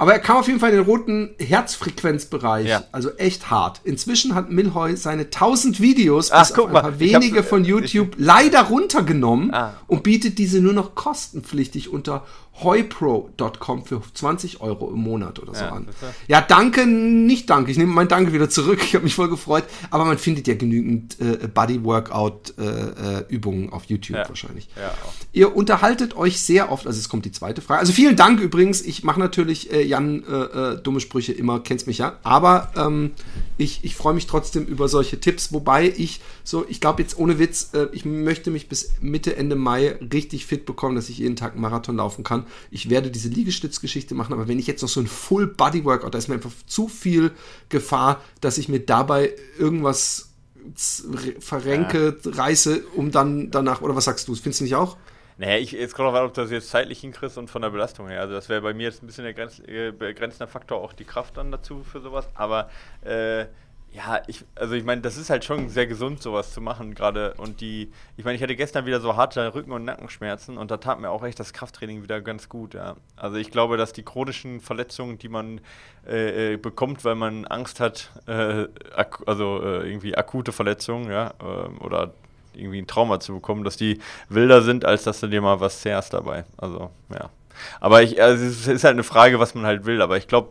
Aber er kam auf jeden Fall in den roten Herzfrequenzbereich. Ja. Also echt hart. Inzwischen hat Milhoy seine 1000 Videos, Ach, guck mal, wenige von YouTube, ich, leider runtergenommen ah. und bietet diese nur noch kostenpflichtig unter heupro.com für 20 Euro im Monat oder so ja, an. Ja, danke, nicht danke. Ich nehme mein Danke wieder zurück. Ich habe mich voll gefreut. Aber man findet ja genügend äh, Body-Workout-Übungen äh, äh auf YouTube ja. wahrscheinlich. Ja, Ihr unterhaltet euch sehr oft, also es kommt die zweite Frage. Also vielen Dank übrigens. Ich mache natürlich, äh, Jan, äh, äh, dumme Sprüche immer, kennst mich ja. Aber ähm, ich, ich freue mich trotzdem über solche Tipps, wobei ich so, ich glaube jetzt ohne Witz, äh, ich möchte mich bis Mitte, Ende Mai richtig fit bekommen, dass ich jeden Tag einen Marathon laufen kann. Ich werde diese Liegestützgeschichte machen, aber wenn ich jetzt noch so ein Full Body Workout, da ist mir einfach zu viel Gefahr, dass ich mir dabei irgendwas verrenke, ja. reiße, um dann danach, oder was sagst du, findest du nicht auch? Naja, ich, jetzt kommt drauf an, ob du das jetzt zeitlich hinkriegst und von der Belastung her. Also das wäre bei mir jetzt ein bisschen der Grenz, äh, begrenzender Faktor, auch die Kraft dann dazu für sowas. Aber äh, ja, ich, also ich meine, das ist halt schon sehr gesund, sowas zu machen gerade. Und die, ich meine, ich hatte gestern wieder so harte Rücken- und Nackenschmerzen und da tat mir auch echt das Krafttraining wieder ganz gut, ja. Also ich glaube, dass die chronischen Verletzungen, die man äh, äh bekommt, weil man Angst hat, äh, also äh, irgendwie akute Verletzungen, ja, ähm, oder irgendwie ein Trauma zu bekommen, dass die wilder sind, als dass du dir mal was zehrst dabei. Also, ja. Aber ich, also es ist halt eine Frage, was man halt will, aber ich glaube,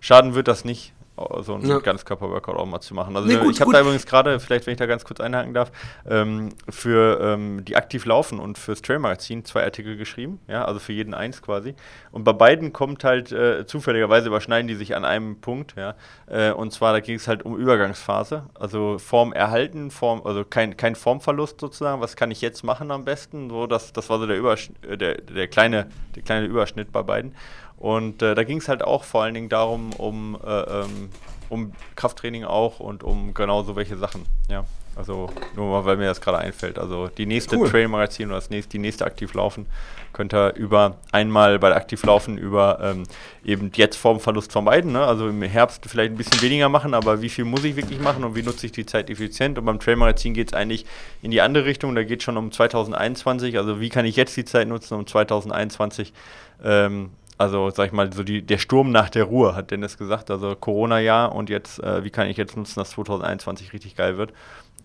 Schaden wird das nicht so ein ja. Ganzkörper-Workout auch mal zu machen. Also nee, gut, ich habe da übrigens gerade, vielleicht wenn ich da ganz kurz einhaken darf, ähm, für ähm, die aktiv laufen und fürs Trail-Magazin zwei Artikel geschrieben, ja, also für jeden eins quasi. Und bei beiden kommt halt äh, zufälligerweise überschneiden die sich an einem Punkt, ja. Äh, und zwar da ging es halt um Übergangsphase, also Form erhalten, Form, also kein, kein Formverlust sozusagen. Was kann ich jetzt machen am besten? So, das, das war so der, Übersch äh, der, der kleine, der kleine Überschnitt bei beiden. Und äh, da ging es halt auch vor allen Dingen darum, um, äh, ähm, um Krafttraining auch und um genau so welche Sachen. Ja, also nur mal, weil mir das gerade einfällt. Also die nächste cool. Trail-Magazin oder das nächste, die nächste Aktivlaufen könnt ihr über einmal bei Aktivlaufen über ähm, eben jetzt Formverlust vermeiden. Ne? Also im Herbst vielleicht ein bisschen weniger machen, aber wie viel muss ich wirklich machen und wie nutze ich die Zeit effizient? Und beim Trail-Magazin geht es eigentlich in die andere Richtung. Da geht es schon um 2021. Also wie kann ich jetzt die Zeit nutzen, um 2021 ähm, also, sag ich mal, so die, der Sturm nach der Ruhe, hat Dennis gesagt. Also Corona-Jahr und jetzt, äh, wie kann ich jetzt nutzen, dass 2021 richtig geil wird?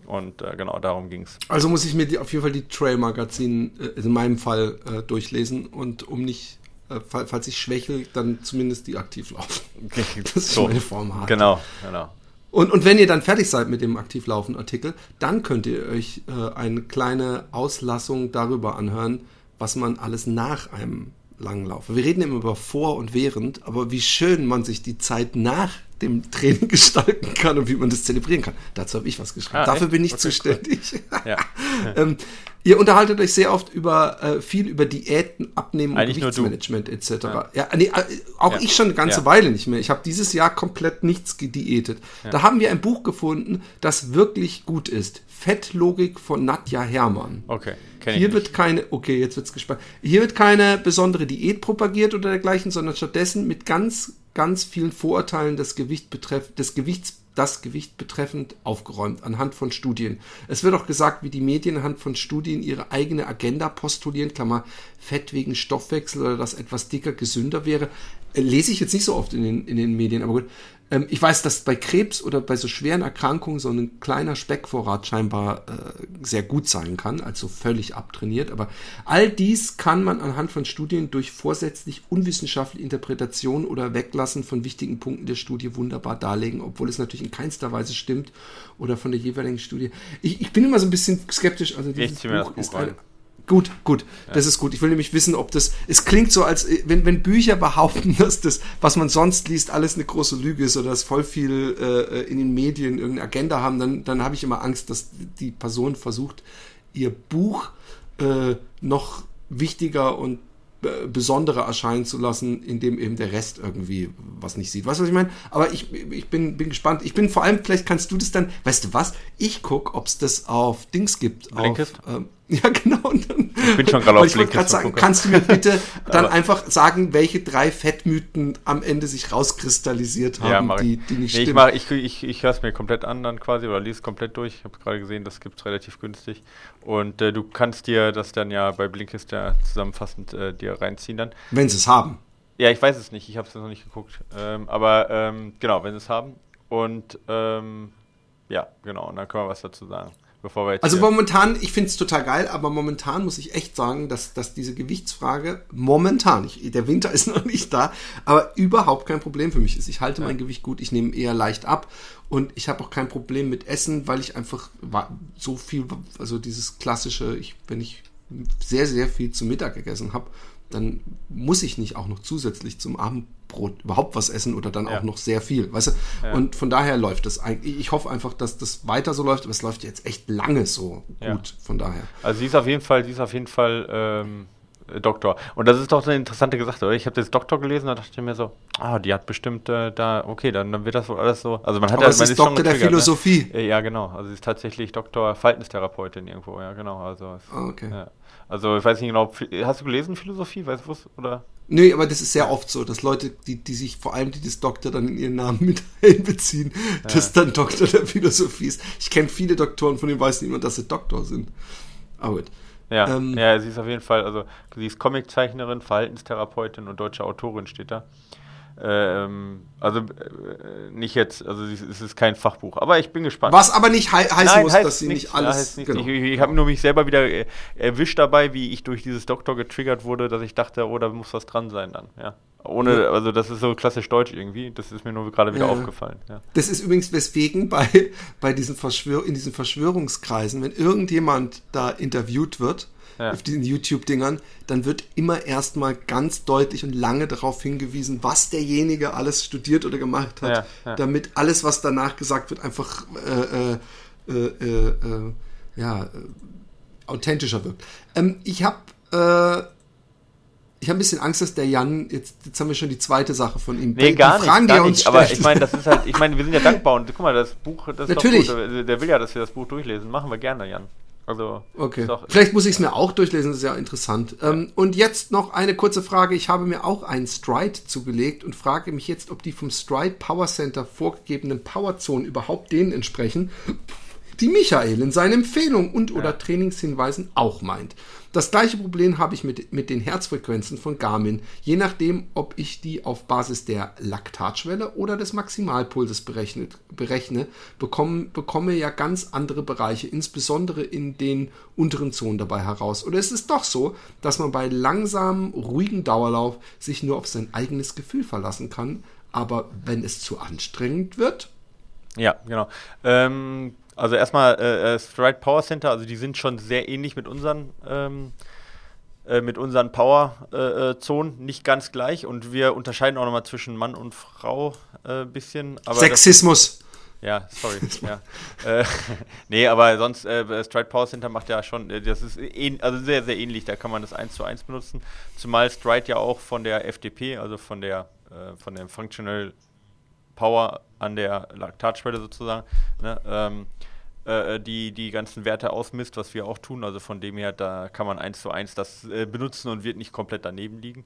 Und äh, genau, darum ging es. Also muss ich mir die, auf jeden Fall die Trail-Magazin äh, in meinem Fall äh, durchlesen und um nicht, äh, falls ich schwächel, dann zumindest die aktiv laufen. Das ist so. meine Form hart. Genau, genau. Und, und wenn ihr dann fertig seid mit dem Aktivlaufen-Artikel, dann könnt ihr euch äh, eine kleine Auslassung darüber anhören, was man alles nach einem Langlaufe. Wir reden immer über vor und während, aber wie schön man sich die Zeit nach dem Training gestalten kann und wie man das zelebrieren kann. Dazu habe ich was geschrieben. Ah, Dafür echt? bin ich okay, zuständig. Cool. Ja. ähm, ihr unterhaltet euch sehr oft über äh, viel über Diäten, Abnehmen Eigentlich und Gewichtsmanagement etc. Ja, ja nee, äh, auch ja. ich schon eine ganze ja. Weile nicht mehr. Ich habe dieses Jahr komplett nichts gediätet. Da haben wir ein Buch gefunden, das wirklich gut ist. Fettlogik von Nadja Hermann. Okay. Hier wird keine, okay, jetzt wird's gespannt. Hier wird keine besondere Diät propagiert oder dergleichen, sondern stattdessen mit ganz, ganz vielen Vorurteilen des, Gewicht betreff, des Gewichts das Gewicht betreffend aufgeräumt anhand von Studien. Es wird auch gesagt, wie die Medien anhand von Studien ihre eigene Agenda postulieren, Klammer Fett wegen Stoffwechsel oder dass etwas dicker gesünder wäre. Äh, lese ich jetzt nicht so oft in den, in den Medien, aber gut. Ähm, ich weiß, dass bei Krebs oder bei so schweren Erkrankungen so ein kleiner Speckvorrat scheinbar äh, sehr gut sein kann, also völlig abtrainiert. Aber all dies kann man anhand von Studien durch vorsätzlich unwissenschaftliche Interpretation oder Weglassen von wichtigen Punkten der Studie wunderbar darlegen, obwohl es natürlich in keinster Weise stimmt oder von der jeweiligen Studie. Ich, ich bin immer so ein bisschen skeptisch. Also dieses Buch ist ein, Gut, gut, ja. das ist gut. Ich will nämlich wissen, ob das. Es klingt so, als wenn, wenn Bücher behaupten, dass das, was man sonst liest, alles eine große Lüge ist oder dass voll viel äh, in den Medien irgendeine Agenda haben, dann, dann habe ich immer Angst, dass die Person versucht, ihr Buch äh, noch wichtiger und besonderer erscheinen zu lassen, indem eben der Rest irgendwie was nicht sieht. Weißt du, was ich meine? Aber ich, ich bin, bin gespannt. Ich bin vor allem, vielleicht kannst du das dann, weißt du was? Ich guck, ob es das auf Dings gibt. Blinkist? Auf, ähm, Ja, genau. ich bin schon gerade auf Blinkist. sagen, kannst du mir bitte dann einfach sagen, welche drei Fettmythen am Ende sich rauskristallisiert haben, ja, die, die nicht nee, stimmen? Ich, ich, ich, ich höre es mir komplett an dann quasi oder lese es komplett durch. Ich habe gerade gesehen, das gibt es relativ günstig. Und äh, du kannst dir das dann ja bei Blinkist ja zusammenfassend äh, dir reinziehen dann. Wenn sie es haben. Ja, ich weiß es nicht. Ich habe es noch nicht geguckt. Ähm, aber ähm, genau, wenn sie es haben. Und ähm, ja, genau. Und dann können wir was dazu sagen. Bevor wir jetzt also momentan, ich finde es total geil, aber momentan muss ich echt sagen, dass, dass diese Gewichtsfrage momentan, ich, der Winter ist noch nicht da, aber überhaupt kein Problem für mich ist. Ich halte ja. mein Gewicht gut, ich nehme eher leicht ab und ich habe auch kein Problem mit Essen, weil ich einfach so viel, also dieses klassische, ich, wenn ich sehr, sehr viel zu Mittag gegessen habe, dann muss ich nicht auch noch zusätzlich zum Abend Brot überhaupt was essen oder dann ja. auch noch sehr viel, weißt du? Ja. Und von daher läuft das eigentlich. Ich hoffe einfach, dass das weiter so läuft, aber es läuft jetzt echt lange so gut, von daher. Also sie ist auf jeden Fall, sie ist auf jeden Fall ähm, Doktor. Und das ist doch eine interessante Sache, oder? Ich habe jetzt Doktor gelesen, da dachte ich mir so, ah, die hat bestimmt äh, da, okay, dann, dann wird das wohl alles so. Also man hat Aber ja, es ist, ist Doktor der ne? Philosophie. Ne? Ja, genau. Also sie ist tatsächlich Doktor Verhaltenstherapeutin irgendwo, ja, genau. Also, ah, okay. Ja. Also ich weiß nicht genau, hast du gelesen Philosophie, weißt du oder? Nö, aber das ist sehr oft so, dass Leute, die, die sich vor allem die das Doktor dann in ihren Namen mit einbeziehen, ja. dass dann Doktor der Philosophie ist. Ich kenne viele Doktoren, von denen weiß niemand, dass sie Doktor sind. Aber gut. Ja, ähm, ja, sie ist auf jeden Fall, also sie ist Comiczeichnerin, Verhaltenstherapeutin und deutsche Autorin steht da. Ähm, also äh, nicht jetzt, also es ist kein Fachbuch, aber ich bin gespannt. Was aber nicht hei heißen Nein, muss, dass sie nicht, nicht alles. Nicht, genau. Ich, ich habe nur mich selber wieder äh, erwischt dabei, wie ich durch dieses Doktor getriggert wurde, dass ich dachte, oh, da muss was dran sein dann. Ja. Ohne, also das ist so klassisch deutsch irgendwie. Das ist mir nur gerade wieder ja. aufgefallen. Ja. Das ist übrigens weswegen bei, bei diesen Verschwör in diesen Verschwörungskreisen, wenn irgendjemand da interviewt wird, ja. auf diesen YouTube-Dingern, dann wird immer erstmal ganz deutlich und lange darauf hingewiesen, was derjenige alles studiert oder gemacht hat, damit alles, was danach gesagt wird, einfach äh, äh, äh, äh, äh ja, authentischer wirkt. Ähm, ich habe ich habe ein bisschen Angst, dass der Jan, jetzt, jetzt haben wir schon die zweite Sache von ihm. Nee, gar die Fragen, nicht, gar nicht. Aber ich meine, das ist halt, ich meine, wir sind ja dankbar und guck mal, das Buch, das Natürlich. ist Natürlich. Der will ja, dass wir das Buch durchlesen. Machen wir gerne, Jan. Also, okay. Vielleicht muss ich es mir auch durchlesen, das ist ja interessant. Ja. Ähm, und jetzt noch eine kurze Frage. Ich habe mir auch einen Stride zugelegt und frage mich jetzt, ob die vom Stride Power Center vorgegebenen Powerzonen überhaupt denen entsprechen, die Michael in seinen Empfehlungen und ja. oder Trainingshinweisen auch meint. Das gleiche Problem habe ich mit, mit den Herzfrequenzen von Garmin, je nachdem, ob ich die auf Basis der Laktatschwelle oder des Maximalpulses berechnet, berechne, bekomme, bekomme ja ganz andere Bereiche, insbesondere in den unteren Zonen dabei heraus. Oder ist es doch so, dass man bei langsamem, ruhigem Dauerlauf sich nur auf sein eigenes Gefühl verlassen kann, aber wenn es zu anstrengend wird? Ja, genau. Ähm, also erstmal äh, äh, Stride Power Center, also die sind schon sehr ähnlich mit unseren ähm, äh, mit unseren Power-Zonen, äh, nicht ganz gleich. Und wir unterscheiden auch nochmal zwischen Mann und Frau ein äh, bisschen. Sexismus. Das, ja, sorry. ja. äh, nee, aber sonst, äh, Stride Power Center macht ja schon, äh, das ist also sehr, sehr ähnlich, da kann man das 1 zu 1 benutzen. Zumal Stride ja auch von der FDP, also von der, äh, von der Functional Power an der Laktatschwelle sozusagen, ne, ähm, äh, die die ganzen Werte ausmisst, was wir auch tun. Also von dem her, da kann man eins zu eins das äh, benutzen und wird nicht komplett daneben liegen.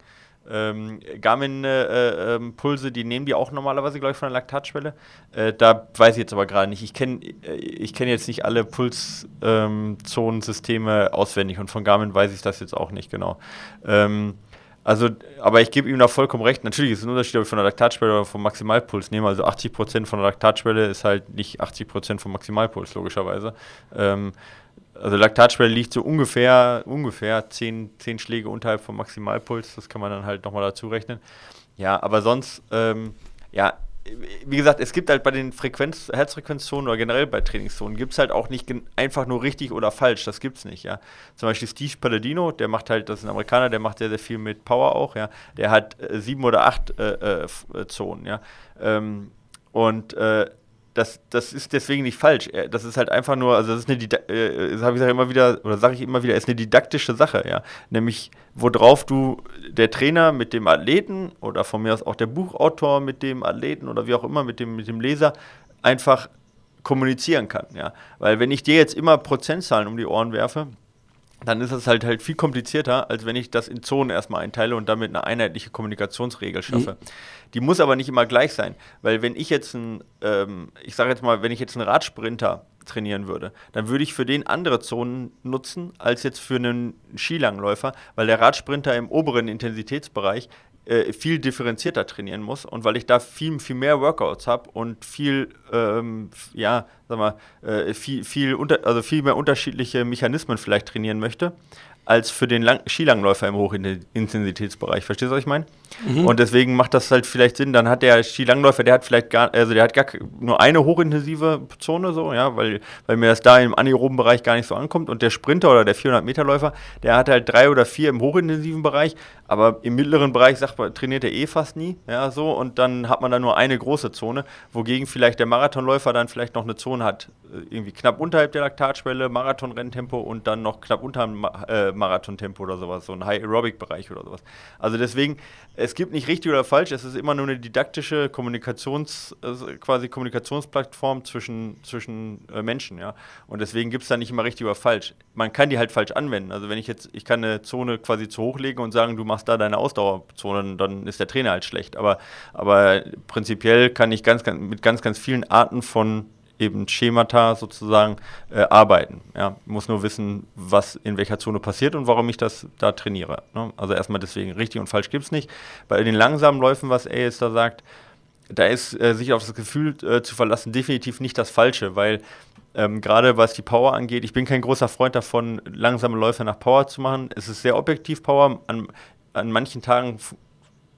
Ähm, Garmin-Pulse, äh, ähm, die nehmen die auch normalerweise, glaube ich, von der Laktatschwelle. Äh, da weiß ich jetzt aber gerade nicht. Ich kenne äh, ich kenn jetzt nicht alle Pulszonensysteme ähm, auswendig und von Garmin weiß ich das jetzt auch nicht genau. Ähm, also, aber ich gebe ihm da vollkommen recht. Natürlich ist es ein Unterschied, ob ich von der Laktatschwelle oder vom Maximalpuls nehme. Also 80% von der Laktatschwelle ist halt nicht 80% vom Maximalpuls, logischerweise. Ähm, also Laktatschwelle liegt so ungefähr, ungefähr 10, 10 Schläge unterhalb vom Maximalpuls. Das kann man dann halt nochmal dazu rechnen. Ja, aber sonst, ähm, ja, wie gesagt, es gibt halt bei den Frequenz, Herzfrequenzzonen oder generell bei Trainingszonen gibt es halt auch nicht einfach nur richtig oder falsch. Das gibt's nicht, ja. Zum Beispiel Steve Palladino, der macht halt, das ist ein Amerikaner, der macht sehr, sehr viel mit Power auch, ja. Der hat äh, sieben oder acht äh, äh, Zonen, ja. Ähm, und äh, das, das ist deswegen nicht falsch. Das ist halt einfach nur, also das ist eine, äh, das habe ich immer wieder, oder sage ich immer wieder, ist eine didaktische Sache, ja. Nämlich, worauf du, der Trainer mit dem Athleten oder von mir aus auch der Buchautor mit dem Athleten oder wie auch immer mit dem, mit dem Leser einfach kommunizieren kann, ja. Weil wenn ich dir jetzt immer Prozentzahlen um die Ohren werfe, dann ist es halt halt viel komplizierter, als wenn ich das in Zonen erstmal einteile und damit eine einheitliche Kommunikationsregel schaffe. Mhm. Die muss aber nicht immer gleich sein, weil wenn ich jetzt ein, ähm, ich sage jetzt mal, wenn ich jetzt einen Radsprinter trainieren würde, dann würde ich für den andere Zonen nutzen als jetzt für einen Skilangläufer, weil der Radsprinter im oberen Intensitätsbereich äh, viel differenzierter trainieren muss und weil ich da viel, viel mehr Workouts habe und viel, ähm, ja, sag mal, äh, viel, viel, unter, also viel mehr unterschiedliche Mechanismen vielleicht trainieren möchte, als für den Lang Skilangläufer im Hochintensitätsbereich. Verstehst du, was ich meine? Mhm. Und deswegen macht das halt vielleicht Sinn. Dann hat der Skilangläufer, der hat vielleicht gar, also der hat gar nur eine hochintensive Zone so, ja, weil, weil mir das da im anaeroben Bereich gar nicht so ankommt. Und der Sprinter oder der 400-Meter-Läufer, der hat halt drei oder vier im hochintensiven Bereich, aber im mittleren Bereich sagt man, trainiert er eh fast nie, ja, so. Und dann hat man da nur eine große Zone, wogegen vielleicht der Marathonläufer dann vielleicht noch eine Zone hat, äh, irgendwie knapp unterhalb der Laktatschwelle, Marathon-Renntempo und dann noch knapp unter dem äh, Marathontempo oder sowas, so ein High-Aerobic-Bereich oder sowas. Also deswegen, es gibt nicht richtig oder falsch, es ist immer nur eine didaktische Kommunikations, also quasi Kommunikationsplattform zwischen, zwischen äh, Menschen, ja. Und deswegen gibt es da nicht immer richtig oder falsch. Man kann die halt falsch anwenden. Also wenn ich jetzt, ich kann eine Zone quasi zu hoch legen und sagen, du machst da deine Ausdauerzone, dann ist der Trainer halt schlecht. Aber, aber prinzipiell kann ich ganz, ganz, mit ganz, ganz vielen Arten von eben Schemata sozusagen äh, arbeiten. Ja, muss nur wissen, was in welcher Zone passiert und warum ich das da trainiere. Ne? Also erstmal deswegen, richtig und falsch gibt es nicht. Bei den langsamen Läufen, was er jetzt da sagt, da ist äh, sich auf das Gefühl äh, zu verlassen definitiv nicht das Falsche, weil ähm, gerade was die Power angeht, ich bin kein großer Freund davon, langsame Läufe nach Power zu machen. Es ist sehr objektiv Power. An, an manchen Tagen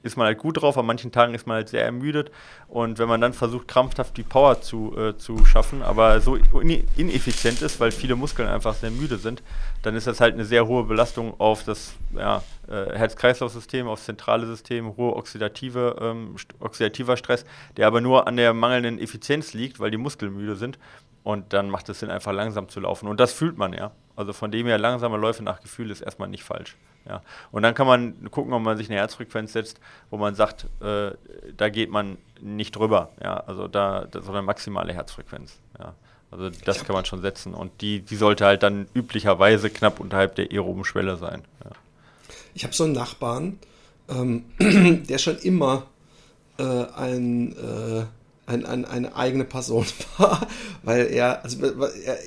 ist man halt gut drauf, an manchen Tagen ist man halt sehr ermüdet. Und wenn man dann versucht, krampfhaft die Power zu, äh, zu schaffen, aber so ineffizient ist, weil viele Muskeln einfach sehr müde sind, dann ist das halt eine sehr hohe Belastung auf das ja, äh, Herz-Kreislauf-System, aufs zentrale System, hohe oxidative, ähm, oxidativer Stress, der aber nur an der mangelnden Effizienz liegt, weil die Muskeln müde sind. Und dann macht es Sinn, einfach langsam zu laufen. Und das fühlt man ja. Also von dem her, langsame Läufe nach Gefühl ist erstmal nicht falsch. Ja. Und dann kann man gucken, ob man sich eine Herzfrequenz setzt, wo man sagt, äh, da geht man nicht drüber. Ja. Also da, das ist eine maximale Herzfrequenz. Ja. Also das kann man schon setzen. Und die, die sollte halt dann üblicherweise knapp unterhalb der aeroben Schwelle sein. Ja. Ich habe so einen Nachbarn, ähm, der schon immer äh, ein, äh, ein, ein, eine eigene Person war, weil er, also er,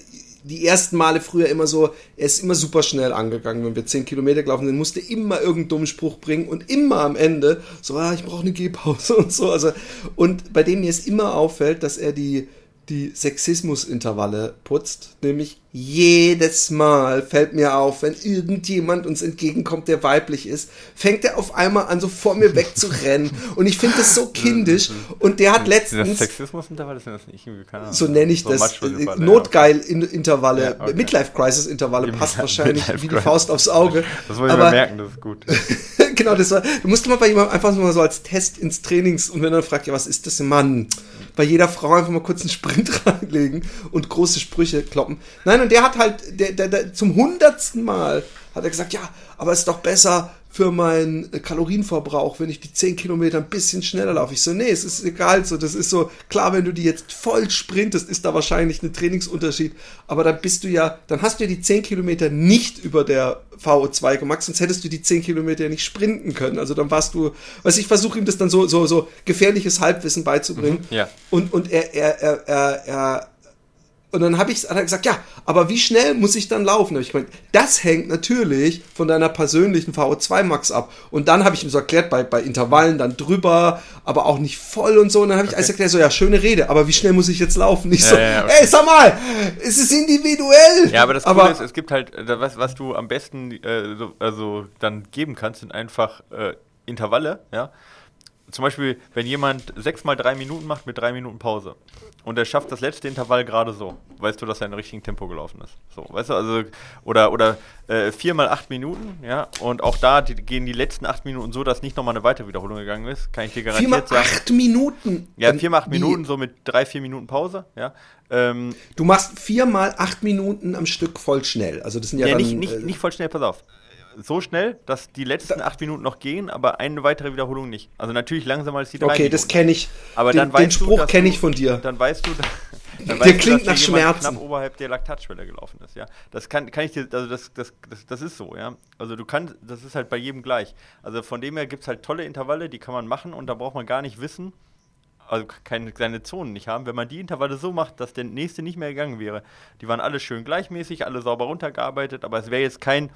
die ersten Male früher immer so, er ist immer super schnell angegangen, wenn wir 10 Kilometer gelaufen sind, musste immer irgendeinen dummen Spruch bringen und immer am Ende so, ah, ich brauche eine Gehpause und so. Also, und bei dem mir es immer auffällt, dass er die, die Sexismus-Intervalle putzt, nämlich jedes Mal fällt mir auf, wenn irgendjemand uns entgegenkommt, der weiblich ist, fängt er auf einmal an, so vor mir wegzurennen. Und ich finde das so kindisch. Und der hat letztens. Das Sexismus-Intervalle sind das nicht irgendwie, keine So nenne ich so das. Äh, Notgeil-Intervalle, ja, okay. Midlife-Crisis-Intervalle passt wahrscheinlich wie die Faust aufs Auge. Das wollte ich Aber, mal merken, das ist gut. genau, das war, du musst mal bei jemandem einfach nur so als Test ins Trainings und wenn er fragt, ja, was ist das, Mann? Bei jeder Frau einfach mal kurz einen Sprint reinlegen und große Sprüche kloppen. Nein, und der hat halt, der, der, der, zum hundertsten Mal hat er gesagt, ja, aber es ist doch besser für meinen Kalorienverbrauch, wenn ich die 10 Kilometer ein bisschen schneller laufe. Ich so, nee, es ist egal, so, das ist so, klar, wenn du die jetzt voll sprintest, ist da wahrscheinlich ein Trainingsunterschied, aber dann bist du ja, dann hast du ja die 10 Kilometer nicht über der VO2 gemacht, sonst hättest du die 10 Kilometer nicht sprinten können. Also dann warst du, weiß ich, versuche ihm das dann so, so, so gefährliches Halbwissen beizubringen. Mhm, ja. Und, und er, er, er, er, er und dann habe ich hat er gesagt, ja, aber wie schnell muss ich dann laufen? Hab ich gemeint, das hängt natürlich von deiner persönlichen VO2 Max ab. Und dann habe ich ihm so erklärt, bei, bei Intervallen dann drüber, aber auch nicht voll und so. Und dann habe ich okay. alles erklärt, so, ja, schöne Rede, aber wie schnell muss ich jetzt laufen? Ich ja, so, ja, okay. ey, sag mal, es ist individuell. Ja, aber das aber, Coole ist, es gibt halt, äh, was, was du am besten äh, so, also dann geben kannst, sind einfach äh, Intervalle, ja zum Beispiel, wenn jemand sechs mal drei Minuten macht mit drei Minuten Pause und er schafft das letzte Intervall gerade so, weißt du, dass er in richtigen Tempo gelaufen ist. So, weißt du, also, oder, oder äh, vier mal acht Minuten, ja, und auch da die, gehen die letzten acht Minuten so, dass nicht nochmal eine weitere Wiederholung gegangen ist, kann ich dir garantiert vier mal sagen. acht Minuten? Ja, vier mal acht Minuten, so mit drei, vier Minuten Pause, ja. Ähm, du machst vier mal acht Minuten am Stück voll schnell, also das sind ja, ja dann, nicht, nicht, äh, nicht voll schnell, pass auf so schnell, dass die letzten da, acht Minuten noch gehen, aber eine weitere Wiederholung nicht. Also natürlich langsamer als die drei Okay, Minuten. das kenne ich. Aber den, dann weißt den Spruch kenne ich von dir. Dann weißt du, dann der weißt klingt du, nach Schmerzen. knapp oberhalb der Laktatschwelle gelaufen ist. Ja, das kann, kann ich dir, also das, das, das, das ist so. Ja, also du kannst, das ist halt bei jedem gleich. Also von dem her gibt es halt tolle Intervalle, die kann man machen und da braucht man gar nicht wissen also keine seine Zonen nicht haben, wenn man die Intervalle so macht, dass der nächste nicht mehr gegangen wäre. Die waren alle schön gleichmäßig, alle sauber runtergearbeitet, aber es wäre jetzt kein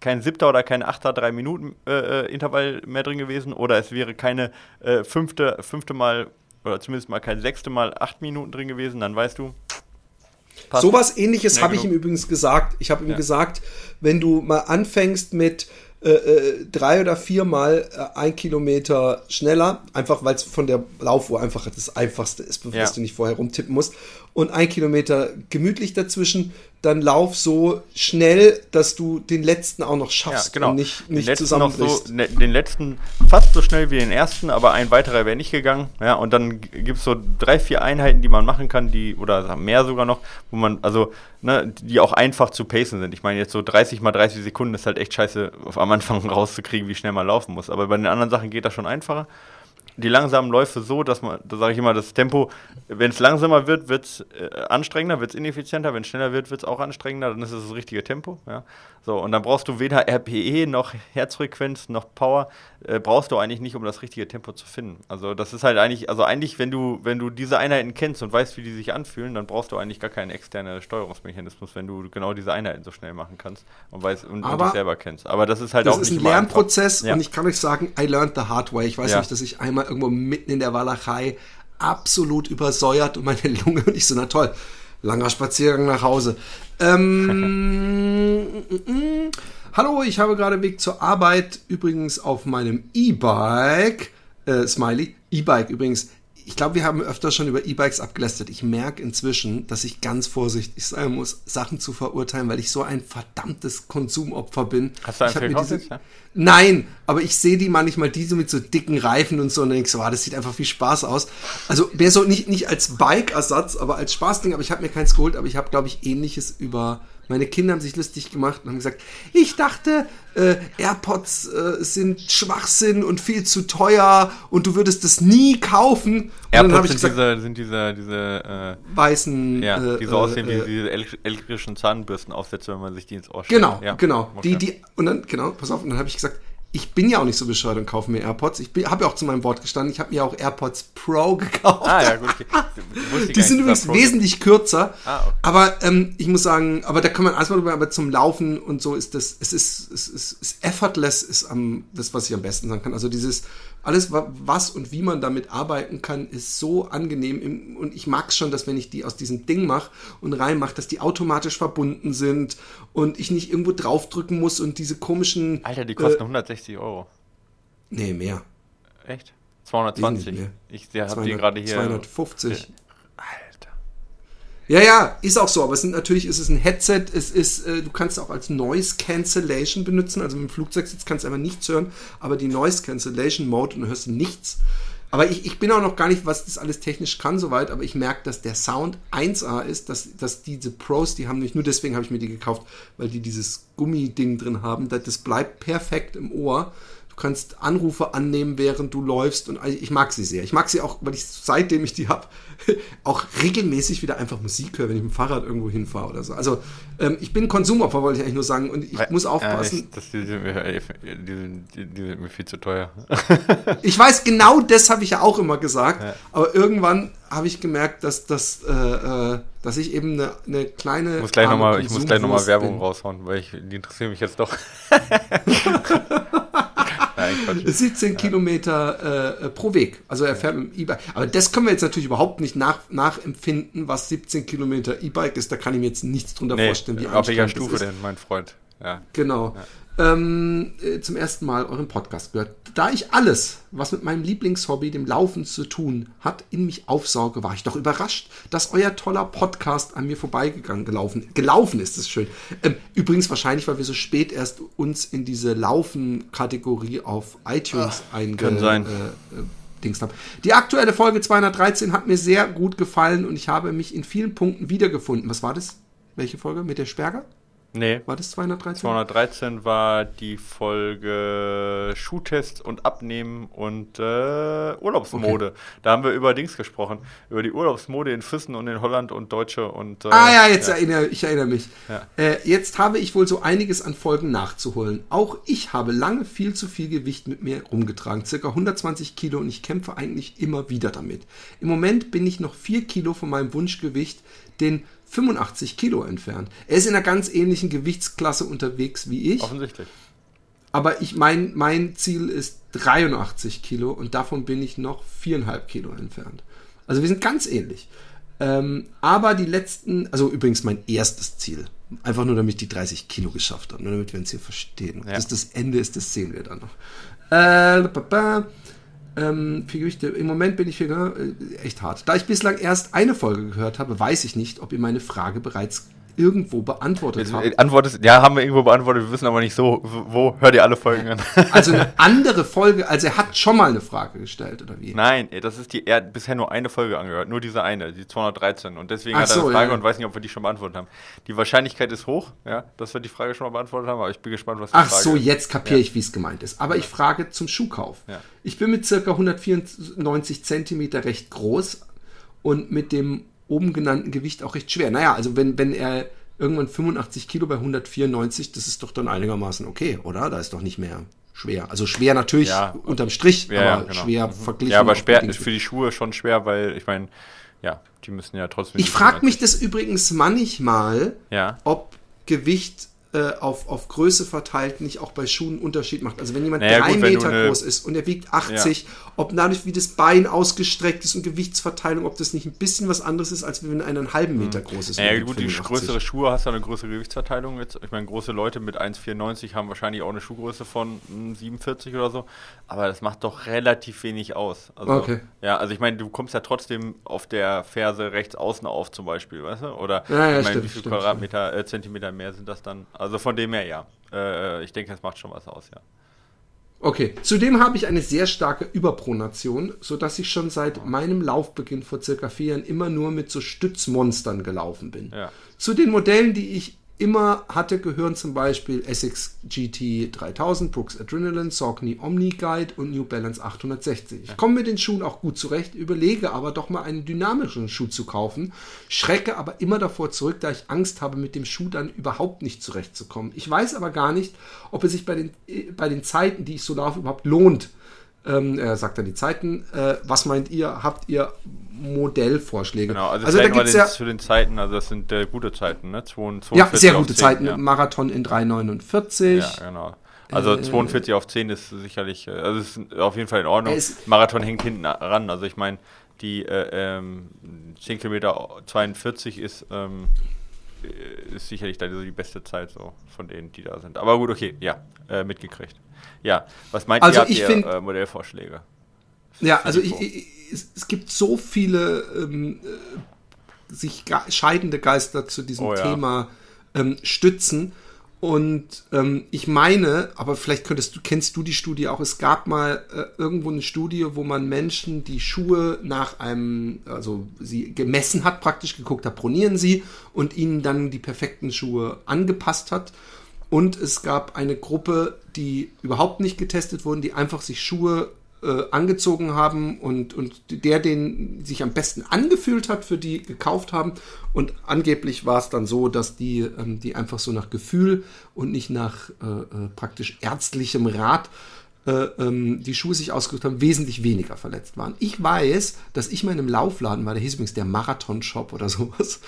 kein siebter oder kein achter drei Minuten äh, äh, Intervall mehr drin gewesen oder es wäre keine äh, fünfte, fünfte Mal oder zumindest mal kein sechste Mal acht Minuten drin gewesen, dann weißt du, passt. Sowas ähnliches habe ich ihm übrigens gesagt. Ich habe ihm ja. gesagt, wenn du mal anfängst mit äh, äh, drei oder viermal äh, ein Kilometer schneller, einfach weil es von der Laufuhr einfach das Einfachste ist, bevor ja. du nicht vorher rumtippen musst. Und ein Kilometer gemütlich dazwischen, dann lauf so schnell, dass du den letzten auch noch schaffst ja, genau. und nicht, nicht zusammenbrichst. So, ne, den letzten fast so schnell wie den ersten, aber ein weiterer wäre nicht gegangen. Ja, und dann gibt es so drei, vier Einheiten, die man machen kann, die, oder mehr sogar noch, wo man, also, ne, die auch einfach zu pacen sind. Ich meine, jetzt so 30 mal 30 Sekunden ist halt echt scheiße, am Anfang rauszukriegen, wie schnell man laufen muss. Aber bei den anderen Sachen geht das schon einfacher die langsamen Läufe so, dass man, da sage ich immer, das Tempo, wenn es langsamer wird, wird es äh, anstrengender, wird es ineffizienter, wenn es schneller wird, wird es auch anstrengender, dann ist es das richtige Tempo. Ja. So, und dann brauchst du weder RPE noch Herzfrequenz noch Power, äh, brauchst du eigentlich nicht, um das richtige Tempo zu finden. Also das ist halt eigentlich, also eigentlich, wenn du, wenn du diese Einheiten kennst und weißt, wie die sich anfühlen, dann brauchst du eigentlich gar keinen externen Steuerungsmechanismus, wenn du genau diese Einheiten so schnell machen kannst und weißt und, und dich selber kennst. Aber das ist halt das auch ist ein Lernprozess ja. und ich kann euch sagen, I learned the hard way. Ich weiß ja. nicht, dass ich einmal irgendwo mitten in der Walachei absolut übersäuert und meine Lunge und ich so, na toll, langer Spaziergang nach Hause. Ähm, Hallo, ich habe gerade Weg zur Arbeit, übrigens auf meinem E-Bike, äh, Smiley, E-Bike übrigens, ich glaube, wir haben öfter schon über E-Bikes abgelästert. Ich merke inzwischen, dass ich ganz vorsichtig sein muss, Sachen zu verurteilen, weil ich so ein verdammtes Konsumopfer bin. Hast du einen diese, ja? Nein, aber ich sehe die manchmal, diese mit so dicken Reifen und so, und denke so, ah, das sieht einfach viel Spaß aus. Also mehr so nicht, nicht als Bike-Ersatz, aber als Spaßding, aber ich habe mir keins geholt, aber ich habe, glaube ich, ähnliches über meine Kinder haben sich lustig gemacht und haben gesagt, ich dachte, äh, AirPods äh, sind Schwachsinn und viel zu teuer und du würdest das nie kaufen. Und AirPods sind, gesagt, diese, sind diese, diese äh, weißen, ja, die so aussehen wie äh, diese elektrischen Zahnbürstenaufsätze, wenn man sich die ins Ohr steckt. Genau, ja. genau. Okay. Die, die, und dann, genau, pass auf, und dann habe ich gesagt, ich bin ja auch nicht so bescheuert und kaufe mir AirPods. Ich habe ja auch zu meinem Wort gestanden. Ich habe mir auch AirPods Pro gekauft. Ah, ja, gut. Okay. die sind übrigens wesentlich kürzer. Ah, okay. Aber ähm, ich muss sagen, aber da kann man erstmal drüber, aber zum Laufen und so ist das, es ist, es ist, es ist effortless, ist am, das, was ich am besten sagen kann. Also dieses, alles, was und wie man damit arbeiten kann, ist so angenehm. Und ich mag es schon, dass wenn ich die aus diesem Ding mache und reinmache, dass die automatisch verbunden sind und ich nicht irgendwo draufdrücken muss und diese komischen. Alter, die kosten äh, 160 Euro. Nee, mehr. Echt? 220. Ich habe die gerade hier. 250. Ja, ja, ist auch so, aber es sind natürlich, ist es ein Headset, es ist, äh, du kannst es auch als Noise Cancellation benutzen, also mit dem Flugzeugsitz kannst du einfach nichts hören, aber die Noise Cancellation Mode und du hörst nichts. Aber ich, ich bin auch noch gar nicht, was das alles technisch kann, soweit, aber ich merke, dass der Sound 1A ist, dass, dass diese Pros, die haben nicht nur deswegen habe ich mir die gekauft, weil die dieses Gummiding drin haben, das bleibt perfekt im Ohr kannst Anrufe annehmen, während du läufst und ich mag sie sehr. Ich mag sie auch, weil ich seitdem ich die habe, auch regelmäßig wieder einfach Musik höre, wenn ich mit dem Fahrrad irgendwo hinfahre oder so. Also ähm, ich bin Konsumopfer, wollte ich eigentlich nur sagen und ich weil, muss aufpassen. Ja, das, die, sind mir, die, sind, die, sind mir viel zu teuer. ich weiß, genau das habe ich ja auch immer gesagt, ja. aber irgendwann habe ich gemerkt, dass, dass, äh, äh dass ich eben eine, eine kleine. Ich muss gleich nochmal noch Werbung bin. raushauen, weil ich, die interessieren mich jetzt doch. Nein, 17 ja. Kilometer äh, pro Weg. Also er fährt mit dem E-Bike. Aber das können wir jetzt natürlich überhaupt nicht nach, nachempfinden, was 17 Kilometer E-Bike ist. Da kann ich mir jetzt nichts drunter nee, vorstellen. Wie auf welcher Stufe denn, mein Freund? Ja. Genau. Ähm, äh, zum ersten Mal euren Podcast gehört. Da ich alles, was mit meinem Lieblingshobby, dem Laufen zu tun hat, in mich aufsauge, war ich doch überrascht, dass euer toller Podcast an mir vorbeigegangen gelaufen, gelaufen ist. Das ist schön. Ähm, übrigens wahrscheinlich, weil wir so spät erst uns in diese Laufen-Kategorie auf iTunes einge äh, äh, Dings haben. Die aktuelle Folge 213 hat mir sehr gut gefallen und ich habe mich in vielen Punkten wiedergefunden. Was war das? Welche Folge? Mit der Sperger? Nee. War das 213? 213 war die Folge Schuhtest und Abnehmen und äh, Urlaubsmode. Okay. Da haben wir über Dings gesprochen. Über die Urlaubsmode in Füssen und in Holland und Deutsche und. Äh, ah ja, jetzt ja. erinnere ich erinnere mich. Ja. Äh, jetzt habe ich wohl so einiges an Folgen nachzuholen. Auch ich habe lange viel zu viel Gewicht mit mir rumgetragen. Circa 120 Kilo und ich kämpfe eigentlich immer wieder damit. Im Moment bin ich noch 4 Kilo von meinem Wunschgewicht, den 85 Kilo entfernt. Er ist in einer ganz ähnlichen Gewichtsklasse unterwegs wie ich. Offensichtlich. Aber ich mein, mein Ziel ist 83 Kilo und davon bin ich noch viereinhalb Kilo entfernt. Also wir sind ganz ähnlich. Ähm, aber die letzten, also übrigens mein erstes Ziel, einfach nur damit ich die 30 Kilo geschafft habe, nur damit wir uns hier verstehen. Ja. Dass das Ende ist, das sehen wir dann noch. Äh, ähm, Gewichte. Im Moment bin ich für, äh, echt hart. Da ich bislang erst eine Folge gehört habe, weiß ich nicht, ob ihr meine Frage bereits irgendwo beantwortet Jetzt, haben. Antwort ist, ja, haben wir irgendwo beantwortet, wir wissen aber nicht so, wo, hört ihr alle Folgen an. Also eine andere Folge, also er hat schon mal eine Frage gestellt, oder wie? Nein, das ist die, er hat bisher nur eine Folge angehört, nur diese eine, die 213 und deswegen Ach hat er so, eine Frage ja. und weiß nicht, ob wir die schon beantwortet haben. Die Wahrscheinlichkeit ist hoch, ja, dass wir die Frage schon mal beantwortet haben, aber ich bin gespannt, was die Ach Frage so, jetzt kapiere ja. ich, wie es gemeint ist. Aber ja. ich frage zum Schuhkauf. Ich bin mit circa 194 Zentimeter recht groß und mit dem oben genannten Gewicht auch recht schwer. Naja, also wenn, wenn er irgendwann 85 Kilo bei 194, das ist doch dann einigermaßen okay, oder? Da ist doch nicht mehr schwer. Also schwer natürlich ja, unterm Strich, ja, aber genau. schwer mhm. verglichen. Ja, aber schwer ist für die Schuhe schon schwer, weil ich meine, ja, die müssen ja trotzdem. Ich frage mich das übrigens manchmal, ja. ob Gewicht äh, auf, auf Größe verteilt nicht auch bei Schuhen einen Unterschied macht. Also wenn jemand naja, drei gut, Meter groß ist und er wiegt 80, ja. ob dadurch wie das Bein ausgestreckt ist und Gewichtsverteilung, ob das nicht ein bisschen was anderes ist, als wenn einer einen halben hm. Meter groß ist. Naja gut, 85. die größere Schuhe hast du eine größere Gewichtsverteilung. Jetzt, ich meine, große Leute mit 1,94 haben wahrscheinlich auch eine Schuhgröße von 47 hm, oder so, aber das macht doch relativ wenig aus. Also, okay. Ja, also ich meine, du kommst ja trotzdem auf der Ferse rechts außen auf zum Beispiel, weißt du? Oder ja, ja, ich meine, wie viele Quadratmeter, äh, Zentimeter mehr sind das dann? Also von dem her ja. Äh, ich denke, es macht schon was aus, ja. Okay, zudem habe ich eine sehr starke Überpronation, sodass ich schon seit meinem Laufbeginn vor circa vier Jahren immer nur mit so Stützmonstern gelaufen bin. Ja. Zu den Modellen, die ich immer hatte, gehören zum Beispiel Essex GT 3000, Brooks Adrenaline, Saucony Omni Guide und New Balance 860. Ich komme mit den Schuhen auch gut zurecht, überlege aber doch mal einen dynamischeren Schuh zu kaufen, schrecke aber immer davor zurück, da ich Angst habe, mit dem Schuh dann überhaupt nicht zurechtzukommen. Ich weiß aber gar nicht, ob es sich bei den, äh, bei den Zeiten, die ich so laufe, überhaupt lohnt. Ähm, er sagt dann die Zeiten. Äh, was meint ihr? Habt ihr Modellvorschläge. Genau, also, also da gibt's ja zu den Zeiten, also das sind äh, gute Zeiten, ne? 42 ja, sehr gute 10, Zeiten. Ja. Marathon in 3,49. Ja, genau. Also äh, 42 auf 10 ist sicherlich, äh, also ist auf jeden Fall in Ordnung. Marathon hängt hinten ran. Also ich meine, die äh, ähm, 10 Kilometer 42 ist, ähm, ist sicherlich dann so die beste Zeit so von denen, die da sind. Aber gut, okay, ja, äh, mitgekriegt. Ja, was meint also ihr, habt ich ihr find, äh, Modellvorschläge? Ja, also ich, ich, es, gibt so viele ähm, äh, sich scheidende Geister zu diesem oh, ja. Thema ähm, stützen. Und ähm, ich meine, aber vielleicht könntest du, kennst du die Studie auch, es gab mal äh, irgendwo eine Studie, wo man Menschen die Schuhe nach einem, also sie gemessen hat, praktisch geguckt hat, pronieren sie und ihnen dann die perfekten Schuhe angepasst hat. Und es gab eine Gruppe, die überhaupt nicht getestet wurden, die einfach sich Schuhe äh, angezogen haben und, und der, den sich am besten angefühlt hat, für die gekauft haben. Und angeblich war es dann so, dass die, ähm, die einfach so nach Gefühl und nicht nach äh, äh, praktisch ärztlichem Rat äh, die Schuhe sich ausgesucht haben, wesentlich weniger verletzt waren. Ich weiß, dass ich mal in einem Laufladen war, der hieß übrigens der Marathon-Shop oder sowas.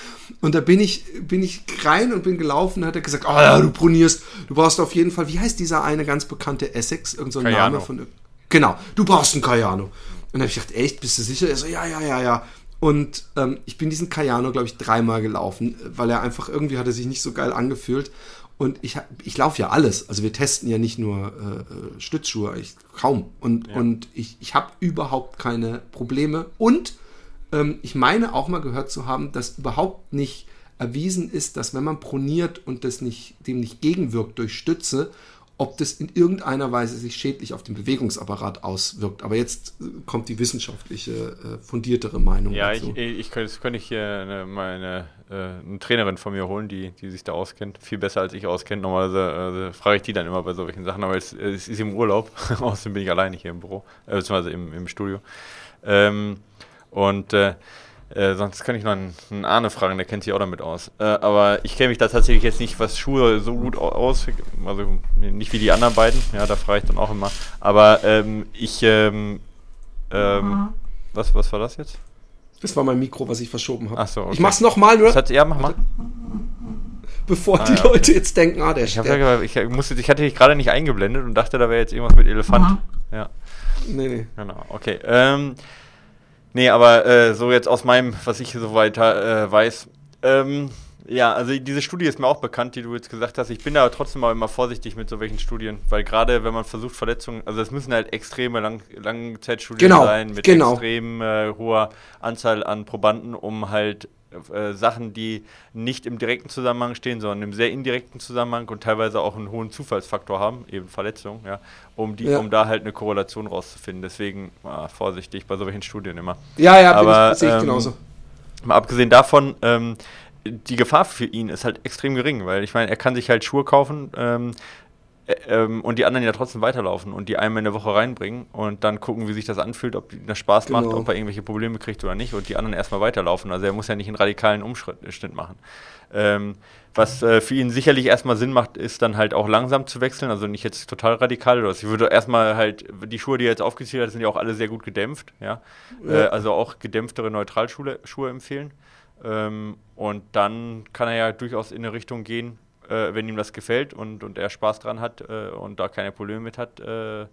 Und da bin ich, bin ich rein und bin gelaufen und hat er gesagt, oh ja, du pronierst, du brauchst auf jeden Fall, wie heißt dieser eine ganz bekannte Essex, irgendein so Name von Genau, du brauchst einen Cayano. Und dann habe ich gedacht, echt, bist du sicher? Er so, ja, ja, ja, ja. Und ähm, ich bin diesen Cayano, glaube ich, dreimal gelaufen, weil er einfach irgendwie hat er sich nicht so geil angefühlt. Und ich, ich laufe ja alles. Also wir testen ja nicht nur äh, äh Stützschuhe, ich, kaum. Und, ja. und ich, ich habe überhaupt keine Probleme. Und ähm, ich meine auch mal gehört zu haben, dass überhaupt nicht erwiesen ist, dass wenn man proniert und das nicht, dem nicht gegenwirkt durch Stütze, ob das in irgendeiner Weise sich schädlich auf den Bewegungsapparat auswirkt. Aber jetzt äh, kommt die wissenschaftliche, äh, fundiertere Meinung ja, dazu. Ja, ich, ich, könnte, könnte ich hier eine, meine, eine Trainerin von mir holen, die, die sich da auskennt. Viel besser als ich auskenne. Normalerweise äh, frage ich die dann immer bei solchen Sachen, aber es, es ist im Urlaub. Außerdem bin ich alleine hier im Büro, äh, beziehungsweise im, im Studio. Ähm, und äh, äh, sonst kann ich noch einen, einen Arne fragen, der kennt sich auch damit aus. Äh, aber ich kenne mich da tatsächlich jetzt nicht, was Schuhe so gut aus, also nicht wie die anderen beiden, ja, da frage ich dann auch immer. Aber ähm, ich, ähm, ähm, was, was war das jetzt? Das war mein Mikro, was ich verschoben habe. Achso, okay. Ich mach's nochmal, nur. Das hat, ja, mach mal. Bevor ah, die ja, Leute jetzt denken, ah, der ich, ja, ich, musste, ich hatte dich gerade nicht eingeblendet und dachte, da wäre jetzt irgendwas mit Elefant. Mhm. Ja. Nee, nee. Genau, okay. Ähm, Nee, aber äh, so jetzt aus meinem, was ich so weiter äh, weiß, ähm, ja, also diese Studie ist mir auch bekannt, die du jetzt gesagt hast. Ich bin da trotzdem auch immer vorsichtig mit so welchen Studien, weil gerade wenn man versucht, Verletzungen, also es müssen halt extreme Lang Langzeitstudien genau, sein mit genau. extrem äh, hoher Anzahl an Probanden, um halt äh, Sachen, die nicht im direkten Zusammenhang stehen, sondern im sehr indirekten Zusammenhang und teilweise auch einen hohen Zufallsfaktor haben, eben Verletzungen, ja, um, die, ja. um da halt eine Korrelation rauszufinden. Deswegen ah, vorsichtig bei solchen Studien immer. Ja, ja, aber sehe ich ähm, genauso. Mal abgesehen davon, ähm, die Gefahr für ihn ist halt extrem gering, weil ich meine, er kann sich halt Schuhe kaufen ähm, äh, ähm, und die anderen ja trotzdem weiterlaufen und die einmal in der Woche reinbringen und dann gucken, wie sich das anfühlt, ob das Spaß genau. macht, ob er irgendwelche Probleme kriegt oder nicht und die anderen erstmal weiterlaufen. Also er muss ja nicht einen radikalen Umschnitt machen. Ähm, was äh, für ihn sicherlich erstmal Sinn macht, ist dann halt auch langsam zu wechseln, also nicht jetzt total radikal oder was. Ich würde erstmal halt, die Schuhe, die er jetzt aufgezählt hat, sind ja auch alle sehr gut gedämpft, ja. ja. Äh, also auch gedämpftere Neutralschuhe Schuhe empfehlen. Ähm, und dann kann er ja durchaus in eine Richtung gehen, äh, wenn ihm das gefällt und, und er Spaß dran hat äh, und da keine Probleme mit hat, äh, äh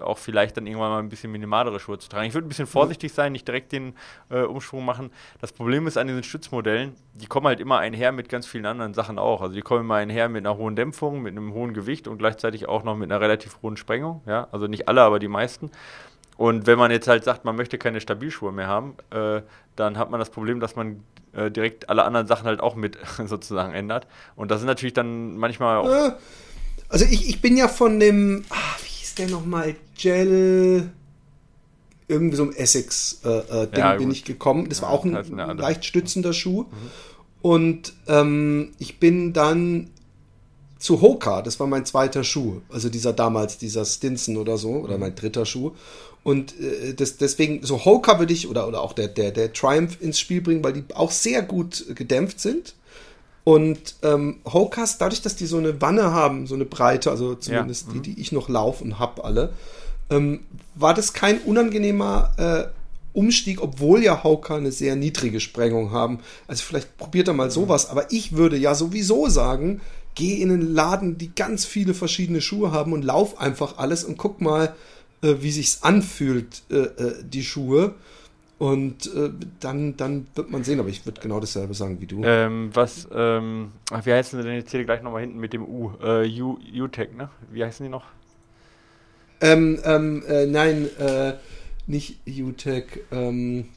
auch vielleicht dann irgendwann mal ein bisschen minimalere Schuhe zu tragen. Ich würde ein bisschen vorsichtig sein, nicht direkt den äh, Umschwung machen. Das Problem ist an diesen Stützmodellen, die kommen halt immer einher mit ganz vielen anderen Sachen auch. Also die kommen immer einher mit einer hohen Dämpfung, mit einem hohen Gewicht und gleichzeitig auch noch mit einer relativ hohen Sprengung. Ja? Also nicht alle, aber die meisten. Und wenn man jetzt halt sagt, man möchte keine Stabilschuhe mehr haben, äh, dann hat man das Problem, dass man äh, direkt alle anderen Sachen halt auch mit sozusagen ändert. Und das ist natürlich dann manchmal auch. Äh, also ich, ich bin ja von dem, ach, wie hieß der nochmal, Gel, irgendwie so ein Essex-Ding äh, äh ja, bin ich gekommen. Das war auch ein leicht stützender Schuh. Mhm. Und ähm, ich bin dann zu Hoka, das war mein zweiter Schuh, also dieser damals, dieser Stinson oder so, oder mhm. mein dritter Schuh. Und äh, das, deswegen, so Hoka würde ich oder, oder auch der, der, der Triumph ins Spiel bringen, weil die auch sehr gut gedämpft sind. Und ähm, Hokas, dadurch, dass die so eine Wanne haben, so eine Breite, also zumindest ja. die, mhm. die ich noch laufe und hab alle, ähm, war das kein unangenehmer äh, Umstieg, obwohl ja Hoka eine sehr niedrige Sprengung haben. Also vielleicht probiert er mal mhm. sowas, aber ich würde ja sowieso sagen, geh in einen Laden, die ganz viele verschiedene Schuhe haben und lauf einfach alles und guck mal, äh, wie sich's anfühlt, äh, äh, die Schuhe. Und äh, dann, dann wird man sehen, aber ich würde genau dasselbe sagen wie du. Ähm, was, ähm, ach, wie heißen sie denn jetzt hier gleich nochmal hinten mit dem U? Äh, U-Tech, ne? Wie heißen die noch? Ähm, ähm, äh, nein, äh, nicht U-Tech, ähm,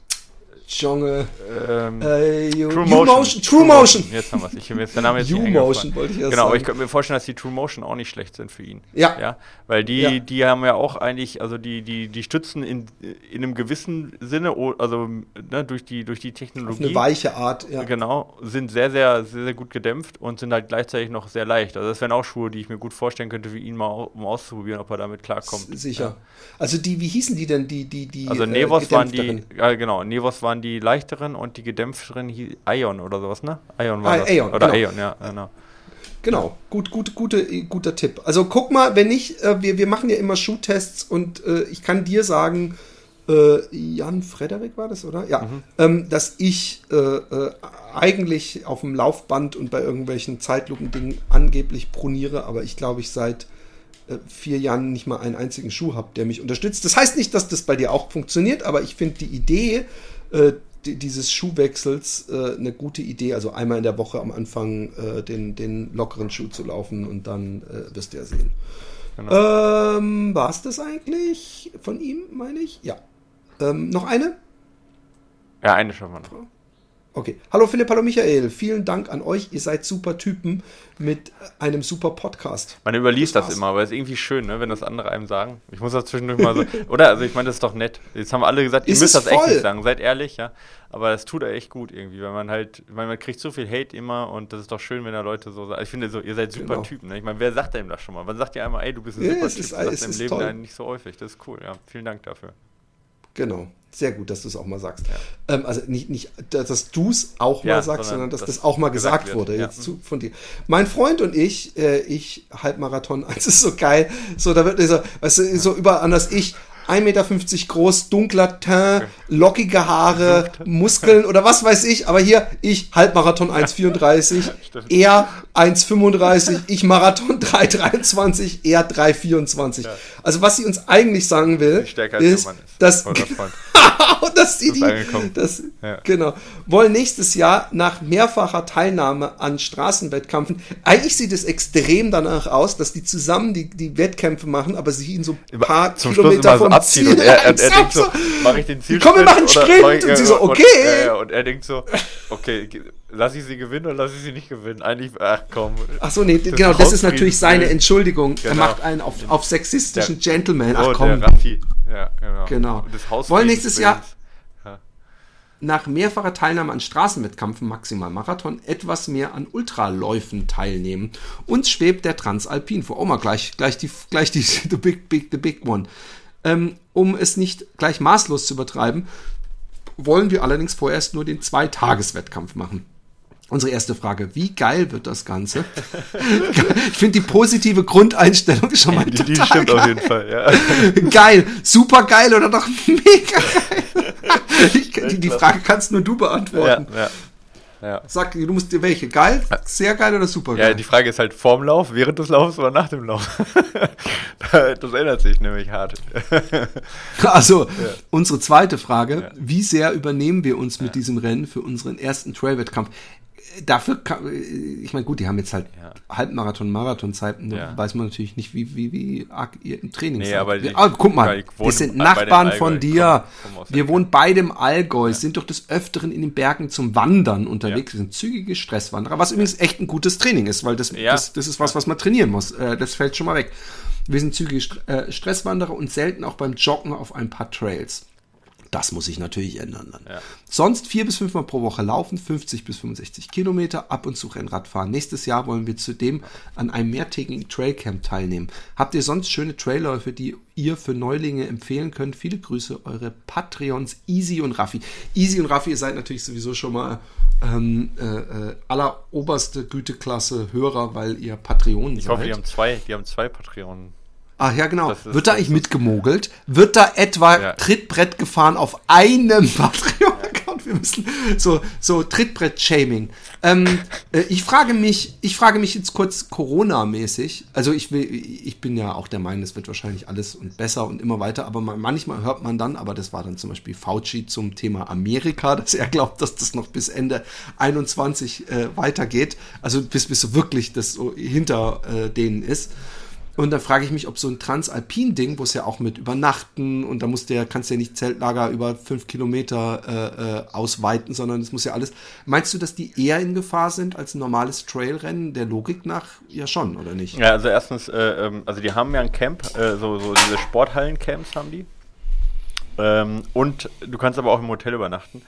Jonge. Ähm, äh, True Motion. Motion. True Motion. Jetzt haben wir es. Ich jetzt der Name jetzt U-Motion wollte ich erst Genau, sagen. aber ich könnte mir vorstellen, dass die True Motion auch nicht schlecht sind für ihn. Ja. ja? Weil die, ja. die haben ja auch eigentlich, also die, die, die stützen in, in einem gewissen Sinne, also ne, durch, die, durch die Technologie. Auf eine weiche Art, ja. Genau, sind sehr, sehr, sehr, sehr gut gedämpft und sind halt gleichzeitig noch sehr leicht. Also das wären auch Schuhe, die ich mir gut vorstellen könnte, für ihn mal um auszuprobieren, ob er damit klarkommt. Sicher. Ja. Also die, wie hießen die denn, die, die, die Also Nevos äh, waren die, ja genau, Nevos waren die leichteren und die gedämpfteren Ion oder sowas, ne? Ion war ah, das. Aeon, oder genau. Ion, ja, genau. Genau, gut, gut, gute, guter Tipp. Also guck mal, wenn nicht, äh, wir, wir machen ja immer Schuhtests und äh, ich kann dir sagen, äh, Jan Frederik war das, oder? Ja, mhm. ähm, dass ich äh, äh, eigentlich auf dem Laufband und bei irgendwelchen Zeitlupendingen angeblich proniere, aber ich glaube, ich seit äh, vier Jahren nicht mal einen einzigen Schuh habe, der mich unterstützt. Das heißt nicht, dass das bei dir auch funktioniert, aber ich finde die Idee, dieses Schuhwechsels äh, eine gute Idee. Also einmal in der Woche am Anfang äh, den, den lockeren Schuh zu laufen und dann äh, wirst du ja sehen. Genau. Ähm, War es das eigentlich von ihm, meine ich? Ja. Ähm, noch eine? Ja, eine schon mal noch. Okay. Hallo Philipp, hallo Michael. Vielen Dank an euch. Ihr seid super Typen mit einem super Podcast. Man überliest das, das immer, aber es ist irgendwie schön, ne, wenn das andere einem sagen. Ich muss das zwischendurch mal so. Oder? Also ich meine, das ist doch nett. Jetzt haben alle gesagt, ihr ist müsst das voll? echt nicht sagen. Seid ehrlich, ja. Aber es tut echt gut irgendwie, weil man halt, weil man kriegt so viel Hate immer und das ist doch schön, wenn da Leute so sagen. Ich finde so, ihr seid super genau. Typen. Ne? Ich meine, wer sagt einem das schon mal? Man sagt ja einmal, ey, du bist ein ja, super Typ. Ist, das sagt im Leben toll. nicht so häufig. Das ist cool, ja. Vielen Dank dafür. Genau. Sehr gut, dass du es auch mal sagst. Ja. Ähm, also nicht, nicht, dass du es auch ja, mal sagst, sondern, dass das, das auch mal gesagt, gesagt wurde. Ja. Jetzt zu, von dir. Mein Freund und ich, äh, ich Halbmarathon, es ist so geil. So, da wird so, weißt du, so überall anders ich. 1,50 Meter groß, dunkler Teint, lockige Haare, Muskeln oder was weiß ich. Aber hier, ich, Halbmarathon 1,34. er 1,35, ich Marathon 3,23, er 3,24. Ja. Also was sie uns eigentlich sagen will, ist, dass, dass sie die, das, ja. genau, wollen nächstes Jahr nach mehrfacher Teilnahme an Straßenwettkämpfen, eigentlich sieht es extrem danach aus, dass die zusammen die, die Wettkämpfe machen, aber sie ihn so ein paar Zum Kilometer vom Ziel. Und er, er, er denkt so, mache ich den Ziel Komm, wir machen Sprint. und sie so, okay. Und, äh, und er denkt so, okay, lass ich sie gewinnen oder lass ich sie nicht gewinnen? Eigentlich, ach komm. Ach so, nee, das genau, das ist natürlich seine Entschuldigung. Genau. Er macht einen auf, auf sexistischen der, Gentleman. Ach oh, komm. Ja, genau. genau. Wollen nächstes Jahr nach mehrfacher Teilnahme an Straßenwettkämpfen, maximal Marathon, etwas mehr an Ultraläufen teilnehmen. Uns schwebt der Transalpin vor. Oh mal, gleich, gleich die, gleich die, the big, big, the big one. Ähm, um es nicht gleich maßlos zu übertreiben, wollen wir allerdings vorerst nur den Zweitageswettkampf machen. Unsere erste Frage, wie geil wird das Ganze? ich finde die positive Grundeinstellung schon mal die, total die stimmt geil. auf jeden Fall, ja. Geil, super geil oder doch mega geil. Ich, die, die, Frage kannst nur du beantworten. Ja, ja. Ja. Sag, du musst dir welche? Geil, sehr geil oder super geil? Ja, die Frage ist halt vorm Lauf, während des Laufs oder nach dem Lauf. das ändert sich nämlich hart. also, ja. unsere zweite Frage, ja. wie sehr übernehmen wir uns mit diesem Rennen für unseren ersten Trail-Wettkampf? Dafür, kann, ich meine, gut, die haben jetzt halt ja. Halbmarathon, Marathonzeiten, da ja. weiß man natürlich nicht, wie, wie, wie arg ihr im Training nee, aber die, ah, guck mal, wir sind Nachbarn von dir. Komm, komm wir wohnen beide im Allgäu, ja. sind doch des Öfteren in den Bergen zum Wandern unterwegs, wir sind zügige Stresswanderer, was übrigens echt ein gutes Training ist, weil das, das, das ist was, was man trainieren muss. Äh, das fällt schon mal weg. Wir sind zügige äh, Stresswanderer und selten auch beim Joggen auf ein paar Trails. Das muss sich natürlich ändern dann. Ja. Sonst vier bis fünfmal pro Woche laufen, 50 bis 65 Kilometer, ab und zu Rennrad fahren. Nächstes Jahr wollen wir zudem an einem mehrtägigen Trailcamp teilnehmen. Habt ihr sonst schöne Trailläufe, die ihr für Neulinge empfehlen könnt? Viele Grüße, eure Patreons Easy und Raffi. Easy und Raffi, ihr seid natürlich sowieso schon mal ähm, äh, äh alleroberste Güteklasse Hörer, weil ihr Patreon seid. Ich hoffe, die haben zwei, die haben zwei Patreonen. Ach ja, genau. Wird da eigentlich mitgemogelt? Wird da etwa ja. Trittbrett gefahren auf einem Patreon-Account? Wir müssen so, so Trittbrett-Shaming. Ähm, äh, ich frage mich, ich frage mich jetzt kurz Corona-mäßig. Also ich will, ich bin ja auch der Meinung, es wird wahrscheinlich alles und besser und immer weiter. Aber manchmal hört man dann, aber das war dann zum Beispiel Fauci zum Thema Amerika, dass er glaubt, dass das noch bis Ende 21 äh, weitergeht. Also bis, bis so wirklich das so hinter äh, denen ist. Und da frage ich mich, ob so ein Transalpin-Ding, wo es ja auch mit Übernachten und da musst du kannst du ja nicht Zeltlager über fünf Kilometer äh, äh, ausweiten, sondern es muss ja alles. Meinst du, dass die eher in Gefahr sind als ein normales Trailrennen? Der Logik nach ja schon, oder nicht? Ja, also erstens, äh, ähm, also die haben ja ein Camp, äh, so, so diese Sporthallen-Camps haben die. Ähm, und du kannst aber auch im Hotel übernachten.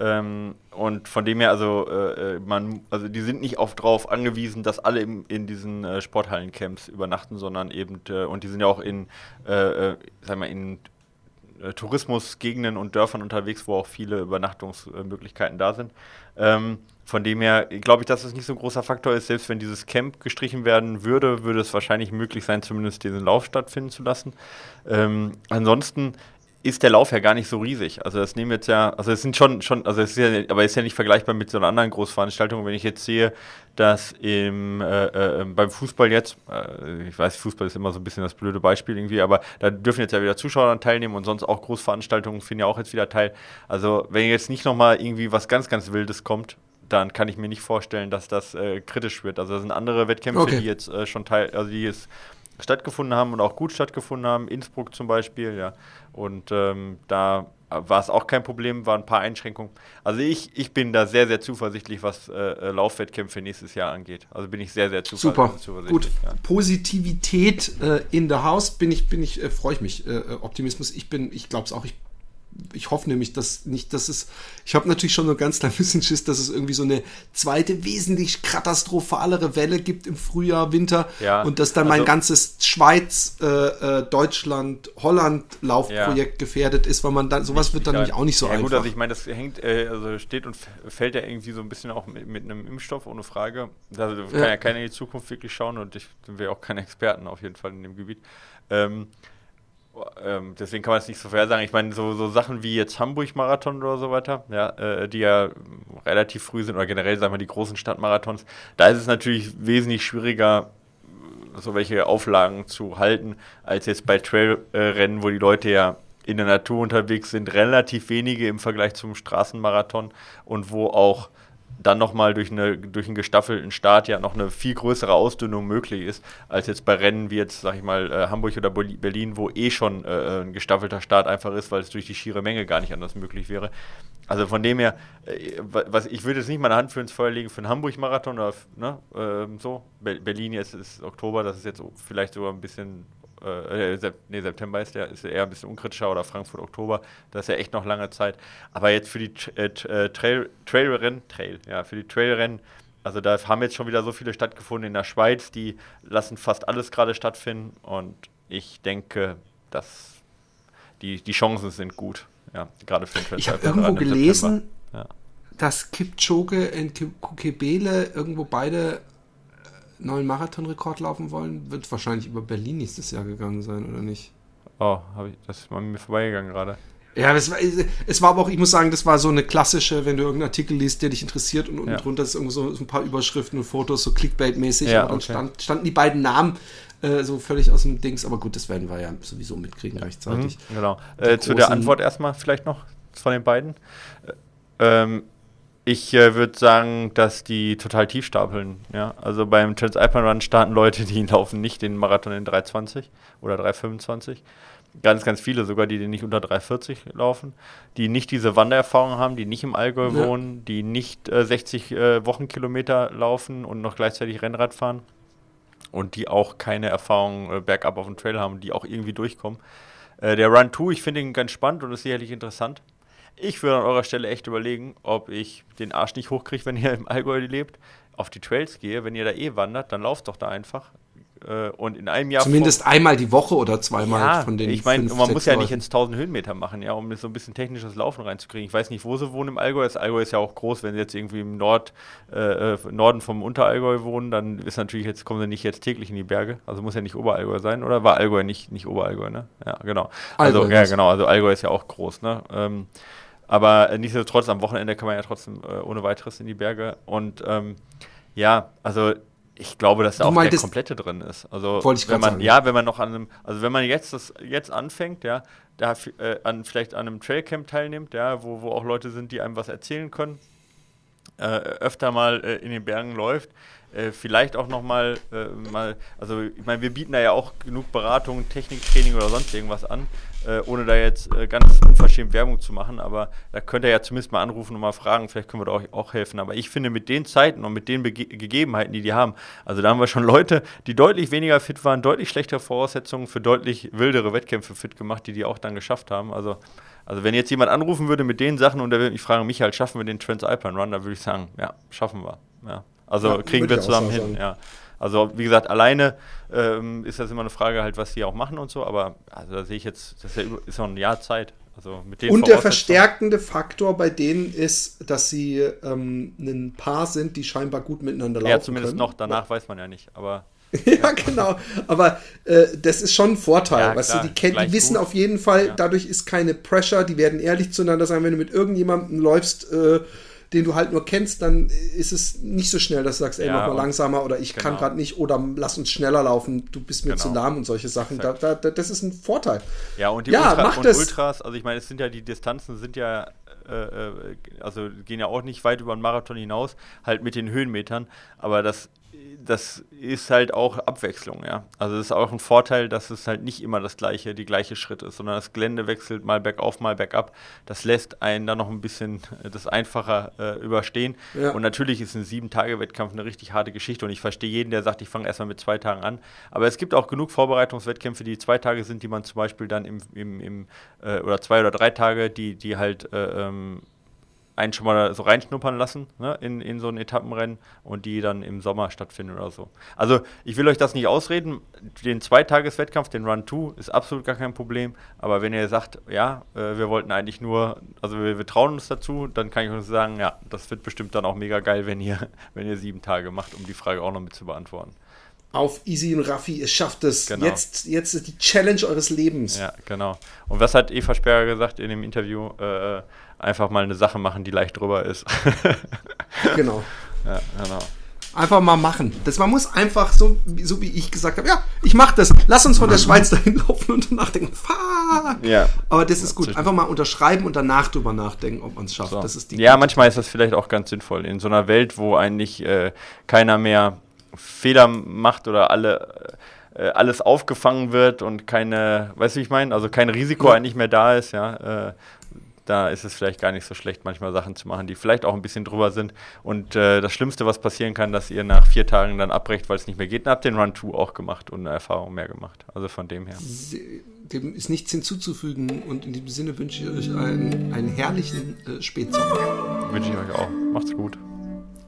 Ähm, und von dem her, also äh, äh, man, also die sind nicht oft drauf angewiesen, dass alle im, in diesen äh, Sporthallencamps übernachten, sondern eben, äh, und die sind ja auch in, äh, äh sag mal, in äh, Tourismusgegenden und Dörfern unterwegs, wo auch viele Übernachtungsmöglichkeiten da sind. Ähm, von dem her glaube ich, dass es nicht so ein großer Faktor ist. Selbst wenn dieses Camp gestrichen werden würde, würde es wahrscheinlich möglich sein, zumindest diesen Lauf stattfinden zu lassen. Ähm, ansonsten ist der Lauf ja gar nicht so riesig. Also das nehmen jetzt ja, also es sind schon, schon, also es ist ja, aber es ist ja nicht vergleichbar mit so einer anderen Großveranstaltung. Wenn ich jetzt sehe, dass im, äh, äh, beim Fußball jetzt, äh, ich weiß, Fußball ist immer so ein bisschen das blöde Beispiel irgendwie, aber da dürfen jetzt ja wieder Zuschauer teilnehmen und sonst auch Großveranstaltungen finden ja auch jetzt wieder teil. Also wenn jetzt nicht nochmal irgendwie was ganz, ganz Wildes kommt, dann kann ich mir nicht vorstellen, dass das äh, kritisch wird. Also das sind andere Wettkämpfe, okay. die jetzt äh, schon teil, also die jetzt stattgefunden haben und auch gut stattgefunden haben. Innsbruck zum Beispiel, ja. Und ähm, da war es auch kein Problem, waren ein paar Einschränkungen. Also ich, ich bin da sehr, sehr zuversichtlich, was äh, äh Laufwettkämpfe nächstes Jahr angeht. Also bin ich sehr, sehr zuversichtlich. Super, gut. Ja. Positivität äh, in the house, bin ich, bin ich, äh, freue ich mich. Äh, äh, Optimismus, ich bin, ich glaube es auch, ich ich hoffe nämlich, dass nicht, dass es, ich habe natürlich schon so ganz klein bisschen Schiss, dass es irgendwie so eine zweite, wesentlich katastrophalere Welle gibt im Frühjahr, Winter ja, und dass dann also, mein ganzes Schweiz, äh, äh, Deutschland, Holland Laufprojekt ja. gefährdet ist, weil man dann, sowas wird dann nämlich auch nicht so ja, einfach. Ja gut, also ich meine, das hängt, äh, also steht und fällt ja irgendwie so ein bisschen auch mit, mit einem Impfstoff, ohne Frage. Also kann ja keiner in die Zukunft wirklich schauen und ich sind wir auch keine Experten auf jeden Fall in dem Gebiet. Ähm, ähm, deswegen kann man es nicht so fair sagen. Ich meine, so, so Sachen wie jetzt Hamburg-Marathon oder so weiter, ja, äh, die ja relativ früh sind, oder generell, sagen wir, die großen Stadtmarathons, da ist es natürlich wesentlich schwieriger, so welche Auflagen zu halten, als jetzt bei Trailrennen, wo die Leute ja in der Natur unterwegs sind, relativ wenige im Vergleich zum Straßenmarathon und wo auch dann nochmal durch, eine, durch einen gestaffelten Start ja noch eine viel größere Ausdünnung möglich ist, als jetzt bei Rennen wie jetzt, sag ich mal, äh, Hamburg oder Berlin, wo eh schon äh, ein gestaffelter Start einfach ist, weil es durch die schiere Menge gar nicht anders möglich wäre. Also von dem her, äh, was, ich würde jetzt nicht meine Hand für ins Feuer legen für einen Hamburg-Marathon oder ne, äh, so. Berlin jetzt ist Oktober, das ist jetzt vielleicht sogar ein bisschen äh, nee, September ist der, ist eher ein bisschen unkritischer oder Frankfurt Oktober, das ist ja echt noch lange Zeit. Aber jetzt für die äh, äh, Trail, Trailrennen, Trail, ja, für die Trailrennen, also da haben jetzt schon wieder so viele stattgefunden in der Schweiz, die lassen fast alles gerade stattfinden und ich denke, dass die, die Chancen sind gut, ja, gerade für den Ich habe irgendwo gelesen, ja. dass Kipchoge und Kukebele irgendwo beide neuen Marathonrekord laufen wollen, wird wahrscheinlich über Berlin nächstes Jahr gegangen sein, oder nicht? Oh, ich, das ist mal mir vorbeigegangen gerade. Ja, es war, es war aber auch, ich muss sagen, das war so eine klassische, wenn du irgendeinen Artikel liest, der dich interessiert und unten ja. drunter ist irgendwo so, so, ein paar Überschriften und Fotos, so Clickbait-mäßig. Ja, und dann okay. stand, standen die beiden Namen äh, so völlig aus dem Dings. Aber gut, das werden wir ja sowieso mitkriegen gleichzeitig. Mhm, genau. Äh, zu der Antwort erstmal vielleicht noch von den beiden. Äh, ähm, ich äh, würde sagen, dass die total tief stapeln. Ja? Also beim Transalpine Run starten Leute, die laufen nicht den Marathon in 3,20 oder 3,25. Ganz, ganz viele sogar, die den nicht unter 3,40 laufen, die nicht diese Wandererfahrung haben, die nicht im Allgäu ja. wohnen, die nicht äh, 60 äh, Wochenkilometer laufen und noch gleichzeitig Rennrad fahren und die auch keine Erfahrung äh, bergab auf dem Trail haben, die auch irgendwie durchkommen. Äh, der Run 2, ich finde ihn ganz spannend und ist sicherlich interessant. Ich würde an eurer Stelle echt überlegen, ob ich den Arsch nicht hochkriege, wenn ihr im Allgäu lebt, auf die Trails gehe. Wenn ihr da eh wandert, dann lauft doch da einfach. Äh, und in einem Jahr. Zumindest einmal die Woche oder zweimal ja, von den Ich meine, man muss ja nicht ins 1000 Höhenmeter machen, ja, um so ein bisschen technisches Laufen reinzukriegen. Ich weiß nicht, wo sie wohnen im Allgäu. Das Allgäu ist ja auch groß. Wenn sie jetzt irgendwie im Nord, äh, äh, Norden vom Unterallgäu wohnen, dann ist natürlich jetzt, kommen sie nicht jetzt täglich in die Berge. Also muss ja nicht Oberallgäu sein, oder? War Allgäu nicht, nicht Oberallgäu, ne? Ja, genau. Also, Allgäu ja, genau. Also Allgäu ist ja auch groß, ne? Ähm, aber nichtsdestotrotz, am Wochenende kann man ja trotzdem äh, ohne weiteres in die Berge. Und ähm, ja, also ich glaube, dass da auch der komplette drin ist. Also wenn man, sagen. ja, wenn man noch an einem, also wenn man jetzt das jetzt anfängt, ja, da äh, an, vielleicht an einem Trailcamp teilnimmt, ja, wo, wo auch Leute sind, die einem was erzählen können, äh, öfter mal äh, in den Bergen läuft, äh, vielleicht auch noch mal, äh, mal, also ich meine, wir bieten da ja auch genug Beratung, Techniktraining oder sonst irgendwas an, äh, ohne da jetzt äh, ganz unverschämt Werbung zu machen, aber da könnt ihr ja zumindest mal anrufen und mal fragen, vielleicht können wir da auch, auch helfen. Aber ich finde, mit den Zeiten und mit den Bege Gegebenheiten, die die haben, also da haben wir schon Leute, die deutlich weniger fit waren, deutlich schlechtere Voraussetzungen für deutlich wildere Wettkämpfe fit gemacht, die die auch dann geschafft haben. Also also wenn jetzt jemand anrufen würde mit den Sachen und der würde mich fragen, Michael, schaffen wir den Transalpine Run, dann würde ich sagen, ja, schaffen wir. Ja. Also ja, kriegen wir zusammen hin, ja. Also wie gesagt, alleine ähm, ist das immer eine Frage halt, was die auch machen und so, aber also da sehe ich jetzt, das ist ja, ist noch ein Jahr Zeit. Also mit und der verstärkende Faktor bei denen ist, dass sie ähm, ein Paar sind, die scheinbar gut miteinander laufen. Ja, zumindest können. noch, danach ja. weiß man ja nicht, aber. ja, genau. Aber äh, das ist schon ein Vorteil. Ja, weißt klar, du, die, kennen, die wissen gut. auf jeden Fall, ja. dadurch ist keine Pressure, die werden ehrlich zueinander sein, wenn du mit irgendjemandem läufst, äh, den du halt nur kennst, dann ist es nicht so schnell, dass du sagst, ey, ja, mach mal langsamer oder ich genau. kann gerade nicht oder lass uns schneller laufen, du bist mir genau. zu lahm und solche Sachen. Da, da, das ist ein Vorteil. Ja, und die ja, Ultra und Ultras, also ich meine, es sind ja, die Distanzen sind ja äh, äh, also gehen ja auch nicht weit über den Marathon hinaus, halt mit den Höhenmetern, aber das das ist halt auch Abwechslung, ja. Also es ist auch ein Vorteil, dass es halt nicht immer das gleiche, die gleiche Schritt ist, sondern das Gelände wechselt mal bergauf, mal bergab. Das lässt einen dann noch ein bisschen äh, das einfacher äh, überstehen. Ja. Und natürlich ist ein Sieben-Tage-Wettkampf eine richtig harte Geschichte und ich verstehe jeden, der sagt, ich fange erstmal mit zwei Tagen an. Aber es gibt auch genug Vorbereitungswettkämpfe, die zwei Tage sind, die man zum Beispiel dann im, im, im äh, oder zwei oder drei Tage, die, die halt äh, ähm, einen schon mal so reinschnuppern lassen ne, in, in so ein Etappenrennen und die dann im Sommer stattfinden oder so. Also ich will euch das nicht ausreden. Den Zweitageswettkampf, den Run 2, ist absolut gar kein Problem. Aber wenn ihr sagt, ja, äh, wir wollten eigentlich nur, also wir, wir, trauen uns dazu, dann kann ich euch sagen, ja, das wird bestimmt dann auch mega geil, wenn ihr, wenn ihr sieben Tage macht, um die Frage auch noch mit zu beantworten. Auf Easy und Raffi, ihr schafft es. Genau. Jetzt, jetzt ist die Challenge eures Lebens. Ja, genau. Und was hat Eva Sperger gesagt in dem Interview? Äh, einfach mal eine Sache machen, die leicht drüber ist. genau. Ja, genau. Einfach mal machen. Das, man muss einfach, so, so wie ich gesagt habe, ja, ich mach das. Lass uns von der Schweiz dahin laufen und danach denken, fuck. Ja. Aber das ist gut. Einfach mal unterschreiben und danach drüber nachdenken, ob man es schafft. So. Das ist die ja, manchmal ist das vielleicht auch ganz sinnvoll. In so einer Welt, wo eigentlich äh, keiner mehr Fehler macht oder alle äh, alles aufgefangen wird und keine, weißt du, wie ich meine? Also kein Risiko ja. eigentlich mehr da ist, ja. Äh, da ist es vielleicht gar nicht so schlecht, manchmal Sachen zu machen, die vielleicht auch ein bisschen drüber sind. Und äh, das Schlimmste, was passieren kann, dass ihr nach vier Tagen dann abbrecht, weil es nicht mehr geht. Und habt den Run 2 auch gemacht und eine Erfahrung mehr gemacht. Also von dem her. Dem ist nichts hinzuzufügen und in diesem Sinne wünsche ich euch einen, einen herrlichen äh, Spätsommer. Wünsche ich euch auch. Macht's gut.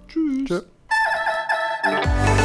Tschüss. Tschö. Thank you.